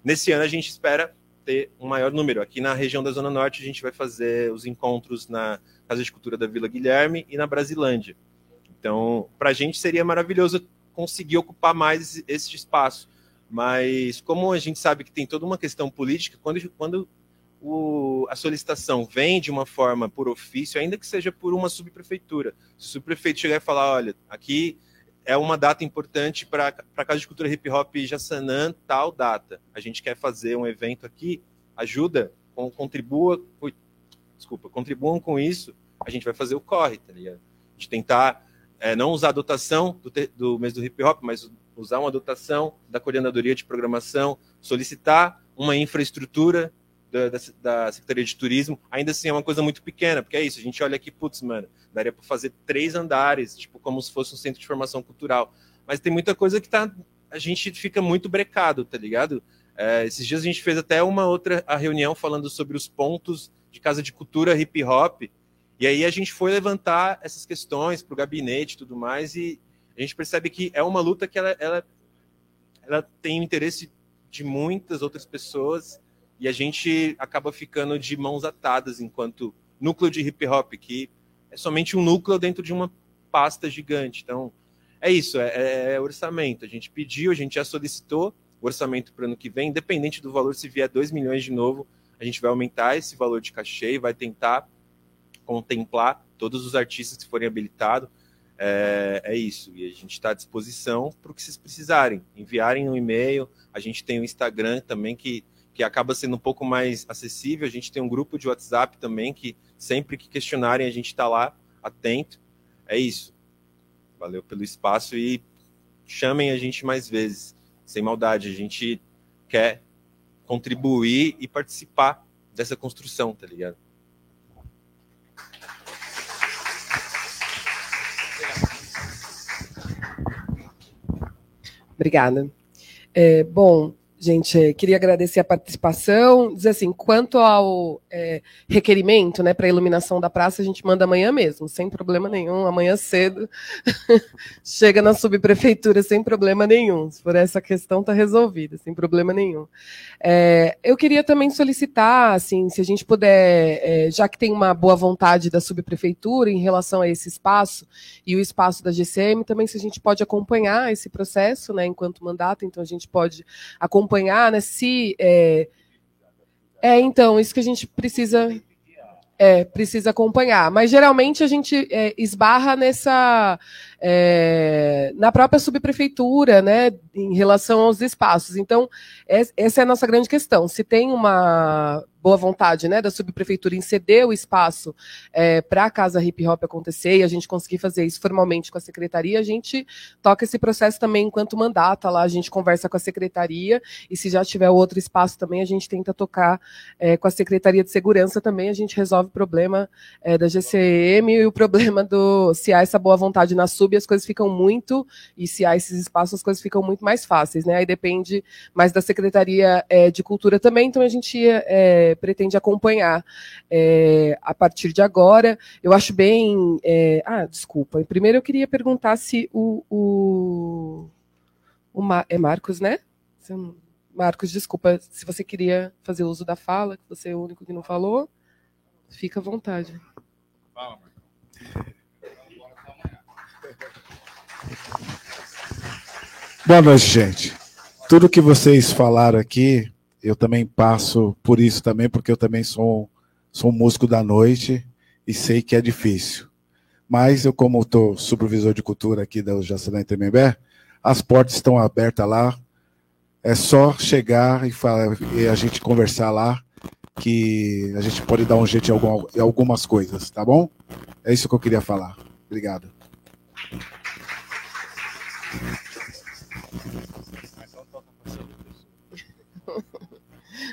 Speaker 10: Nesse ano a gente espera ter um maior número. Aqui na região da Zona Norte a gente vai fazer os encontros na Casa de Cultura da Vila Guilherme e na Brasilândia. Então, para a gente seria maravilhoso conseguir ocupar mais esse espaço. Mas, como a gente sabe que tem toda uma questão política, quando, quando o, a solicitação vem de uma forma por ofício, ainda que seja por uma subprefeitura, se o subprefeito chegar e falar: olha, aqui é uma data importante para a Casa de Cultura Hip Hop Jassanã, tal data. A gente quer fazer um evento aqui, ajuda, contribua, ui, desculpa, contribuam com isso, a gente vai fazer o corre, tá ligado? De tentar é, não usar a dotação do, do mês do hip hop, mas usar uma dotação da coordenadoria de programação, solicitar uma infraestrutura da, da, da, Secretaria de Turismo, ainda assim é uma coisa muito pequena, porque é isso, a gente olha aqui, putz, mano, daria para fazer três andares, tipo, como se fosse um centro de formação cultural. Mas tem muita coisa que tá, a gente fica muito brecado, tá ligado? É, esses dias a gente fez até uma outra a reunião falando sobre os pontos de casa de cultura hip hop, e aí a gente foi levantar essas questões para o gabinete e tudo mais, e a gente percebe que é uma luta que ela, ela, ela tem o interesse de muitas outras pessoas e a gente acaba ficando de mãos atadas enquanto núcleo de hip hop, que é somente um núcleo dentro de uma pasta gigante. Então, é isso, é, é, é orçamento. A gente pediu, a gente já solicitou o orçamento para o ano que vem, independente do valor, se vier 2 milhões de novo, a gente vai aumentar esse valor de cachê e vai tentar contemplar todos os artistas que forem habilitados. É, é isso. E a gente está à disposição para o que vocês precisarem. Enviarem um e-mail. A gente tem o Instagram também que, que acaba sendo um pouco mais acessível. A gente tem um grupo de WhatsApp também que sempre que questionarem a gente está lá atento. É isso. Valeu pelo espaço e chamem a gente mais vezes. Sem maldade. A gente quer contribuir e participar dessa construção, tá ligado?
Speaker 3: Obrigada. É, bom, Gente, queria agradecer a participação. Dizer assim, quanto ao é, requerimento né, para a iluminação da praça, a gente manda amanhã mesmo, sem problema nenhum, amanhã cedo. Chega na subprefeitura sem problema nenhum. Por essa questão está resolvida, sem problema nenhum. É, eu queria também solicitar, assim, se a gente puder, é, já que tem uma boa vontade da subprefeitura em relação a esse espaço e o espaço da GCM, também se a gente pode acompanhar esse processo, né, enquanto mandato, então a gente pode acompanhar acompanhar, né? Se é, é então isso que a gente precisa é, precisa acompanhar. Mas geralmente a gente é, esbarra nessa é, na própria subprefeitura, né, em relação aos espaços. Então, essa é a nossa grande questão. Se tem uma boa vontade né, da subprefeitura em ceder o espaço é, para a Casa Hip Hop acontecer e a gente conseguir fazer isso formalmente com a secretaria, a gente toca esse processo também enquanto mandata lá, a gente conversa com a secretaria e se já tiver outro espaço também, a gente tenta tocar é, com a Secretaria de Segurança também, a gente resolve o problema é, da GCM e o problema do se há essa boa vontade na sub, as coisas ficam muito, e se há esses espaços, as coisas ficam muito mais fáceis, né? Aí depende mais da Secretaria é, de Cultura também, então a gente é, pretende acompanhar é, a partir de agora. Eu acho bem. É, ah, desculpa. Primeiro eu queria perguntar se o. o, o Mar, é Marcos, né? Marcos, desculpa, se você queria fazer uso da fala, que você é o único que não falou, fica à vontade. Fala, Marcos.
Speaker 11: Boa noite, gente. Tudo que vocês falaram aqui eu também passo por isso também, porque eu também sou, sou um músico da noite e sei que é difícil. Mas eu, como estou supervisor de cultura aqui da Jaçanã Tremembé, as portas estão abertas lá. É só chegar e, falar, e a gente conversar lá, que a gente pode dar um jeito em, em algumas coisas, tá bom? É isso que eu queria falar. Obrigado.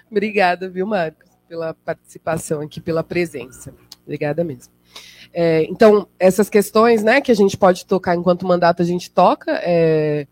Speaker 3: Obrigada, viu, Marcos, pela participação aqui, pela presença. Obrigada mesmo. É, então, essas questões né, que a gente pode tocar enquanto mandato, a gente toca. É,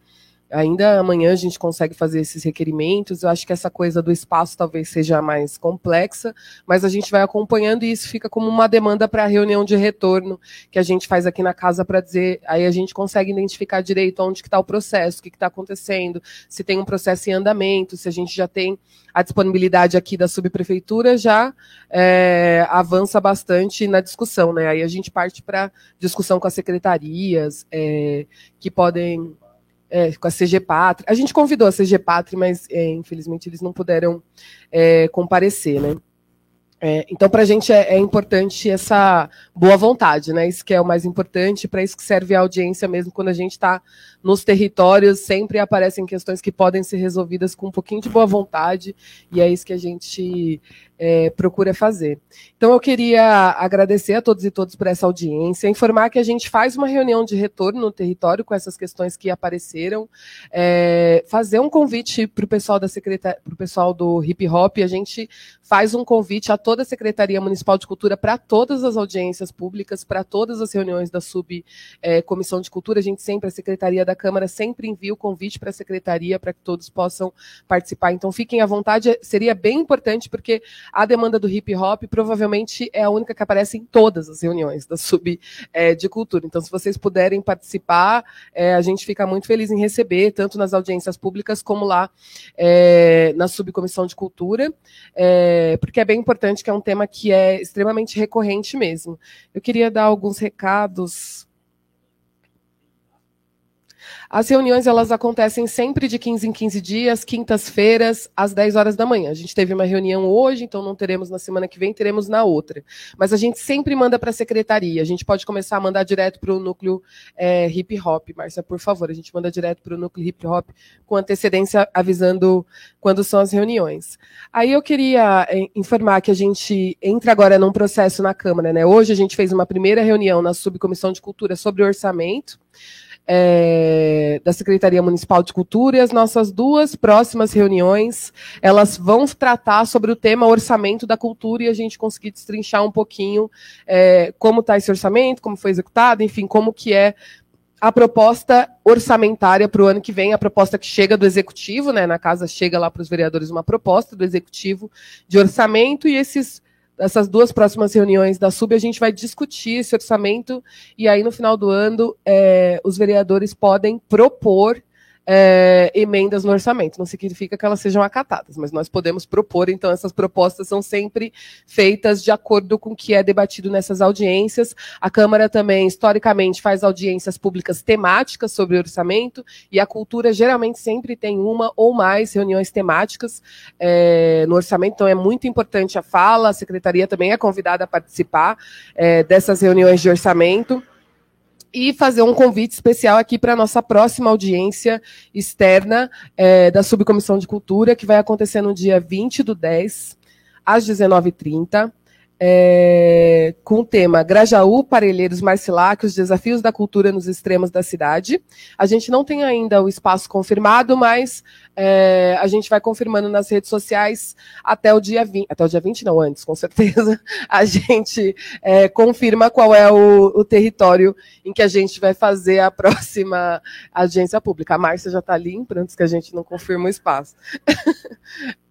Speaker 3: Ainda amanhã a gente consegue fazer esses requerimentos. Eu acho que essa coisa do espaço talvez seja mais complexa, mas a gente vai acompanhando e isso fica como uma demanda para a reunião de retorno que a gente faz aqui na casa para dizer. Aí a gente consegue identificar direito onde está o processo, o que está acontecendo, se tem um processo em andamento, se a gente já tem a disponibilidade aqui da subprefeitura, já é, avança bastante na discussão. Né? Aí a gente parte para discussão com as secretarias é, que podem é, com a CG Pátria. A gente convidou a CG Pátria, mas é, infelizmente eles não puderam é, comparecer, né? É, então, para a gente é, é, importante essa boa vontade, né? Isso que é o mais importante, para isso que serve a audiência mesmo quando a gente está nos territórios, sempre aparecem questões que podem ser resolvidas com um pouquinho de boa vontade, e é isso que a gente é, procura fazer. Então, eu queria agradecer a todos e todas por essa audiência, informar que a gente faz uma reunião de retorno no território com essas questões que apareceram, é, fazer um convite para o pessoal da secretaria, para o pessoal do hip hop, a gente faz um convite a toda a Secretaria Municipal de Cultura para todas as audiências públicas, para todas as reuniões da subcomissão é, de cultura, a gente sempre, a Secretaria da Câmara sempre envia o convite para a secretaria para que todos possam participar. Então fiquem à vontade, seria bem importante, porque a demanda do hip hop provavelmente é a única que aparece em todas as reuniões da Sub é, de Cultura. Então, se vocês puderem participar, é, a gente fica muito feliz em receber, tanto nas audiências públicas como lá é, na Subcomissão de Cultura, é, porque é bem importante, que é um tema que é extremamente recorrente mesmo. Eu queria dar alguns recados as reuniões elas acontecem sempre de 15 em 15 dias, quintas-feiras, às 10 horas da manhã. A gente teve uma reunião hoje, então não teremos na semana que vem, teremos na outra. Mas a gente sempre manda para a secretaria. A gente pode começar a mandar direto para o núcleo é, hip hop, Márcia, por favor. A gente manda direto para o núcleo hip hop com antecedência, avisando quando são as reuniões. Aí eu queria é, informar que a gente entra agora num processo na Câmara. Né? Hoje a gente fez uma primeira reunião na Subcomissão de Cultura sobre orçamento é, da Secretaria Municipal de Cultura e as nossas duas próximas reuniões elas vão tratar sobre o tema orçamento da cultura e a gente conseguir destrinchar um pouquinho é, como está esse orçamento, como foi executado, enfim, como que é a proposta orçamentária para o ano que vem, a proposta que chega do executivo, né? Na casa chega lá para os vereadores uma proposta do executivo de orçamento e esses essas duas próximas reuniões da SUB, a gente vai discutir esse orçamento e aí no final do ano é, os vereadores podem propor é, emendas no orçamento. Não significa que elas sejam acatadas, mas nós podemos propor, então essas propostas são sempre feitas de acordo com o que é debatido nessas audiências. A Câmara também, historicamente, faz audiências públicas temáticas sobre orçamento, e a cultura geralmente sempre tem uma ou mais reuniões temáticas é, no orçamento, então é muito importante a fala, a secretaria também é convidada a participar é, dessas reuniões de orçamento e fazer um convite especial aqui para a nossa próxima audiência externa é, da Subcomissão de Cultura, que vai acontecer no dia 20 do 10, às 19h30 é, com o tema Grajaú, Parelheiros, Marcilac, os desafios da cultura nos extremos da cidade. A gente não tem ainda o espaço confirmado, mas é, a gente vai confirmando nas redes sociais até o dia 20, até o dia 20 não, antes, com certeza, a gente é, confirma qual é o, o, território em que a gente vai fazer a próxima agência pública. A Márcia já está ali, antes que a gente não confirma o espaço.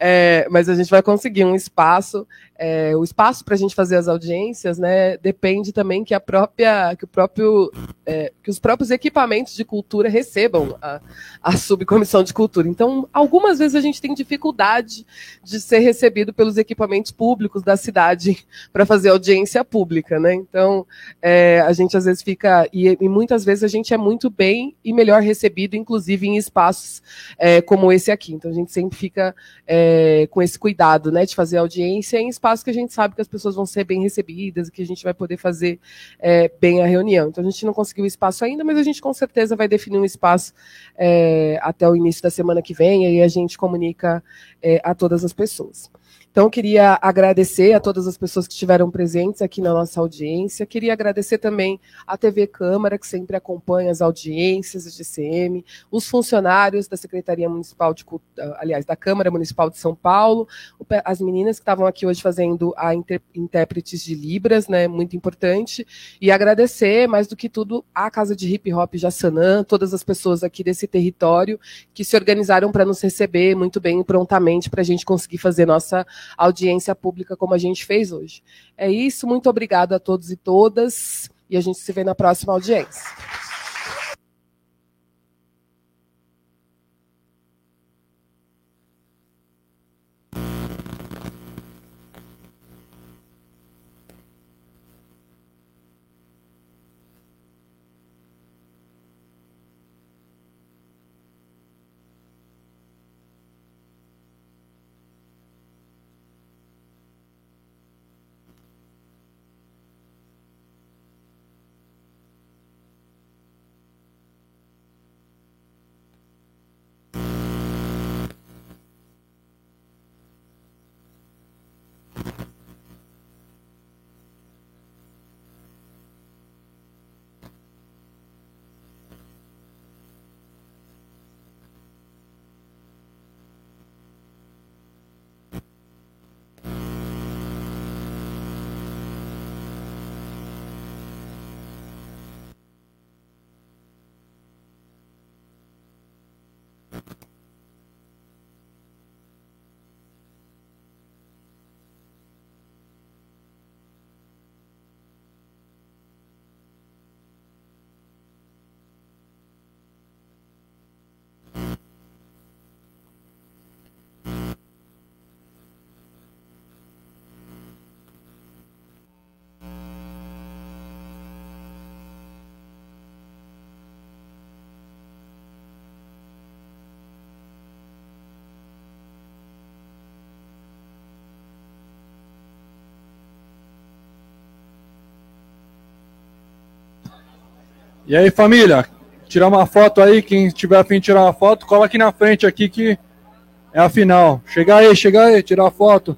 Speaker 3: É, mas a gente vai conseguir um espaço é, o espaço para a gente fazer as audiências, né, depende também que a própria, que o próprio, é, que os próprios equipamentos de cultura recebam a, a subcomissão de cultura. Então, algumas vezes a gente tem dificuldade de ser recebido pelos equipamentos públicos da cidade para fazer audiência pública, né? Então, é, a gente às vezes fica e, e, muitas vezes a gente é muito bem e melhor recebido, inclusive em espaços é, como esse aqui. Então, a gente sempre fica é, com esse cuidado, né, de fazer audiência em espaços espaço que a gente sabe que as pessoas vão ser bem recebidas, que a gente vai poder fazer é, bem a reunião. Então a gente não conseguiu espaço ainda, mas a gente com certeza vai definir um espaço é, até o início da semana que vem, e aí a gente comunica é, a todas as pessoas. Então, queria agradecer a todas as pessoas que estiveram presentes aqui na nossa audiência. Queria agradecer também à TV Câmara, que sempre acompanha as audiências do GCM, os funcionários da Secretaria Municipal de aliás, da Câmara Municipal de São Paulo, as meninas que estavam aqui hoje fazendo a intérpretes de Libras, né? Muito importante. E agradecer, mais do que tudo, à Casa de Hip Hop Jassanã, todas as pessoas aqui desse território que se organizaram para nos receber muito bem e prontamente para a gente conseguir fazer nossa audiência pública como a gente fez hoje. É isso, muito obrigado a todos e todas, e a gente se vê na próxima audiência.
Speaker 12: E aí, família, tirar uma foto aí, quem tiver a fim de tirar uma foto, cola aqui na frente aqui que é a final. Chega aí, chega aí, tirar a foto.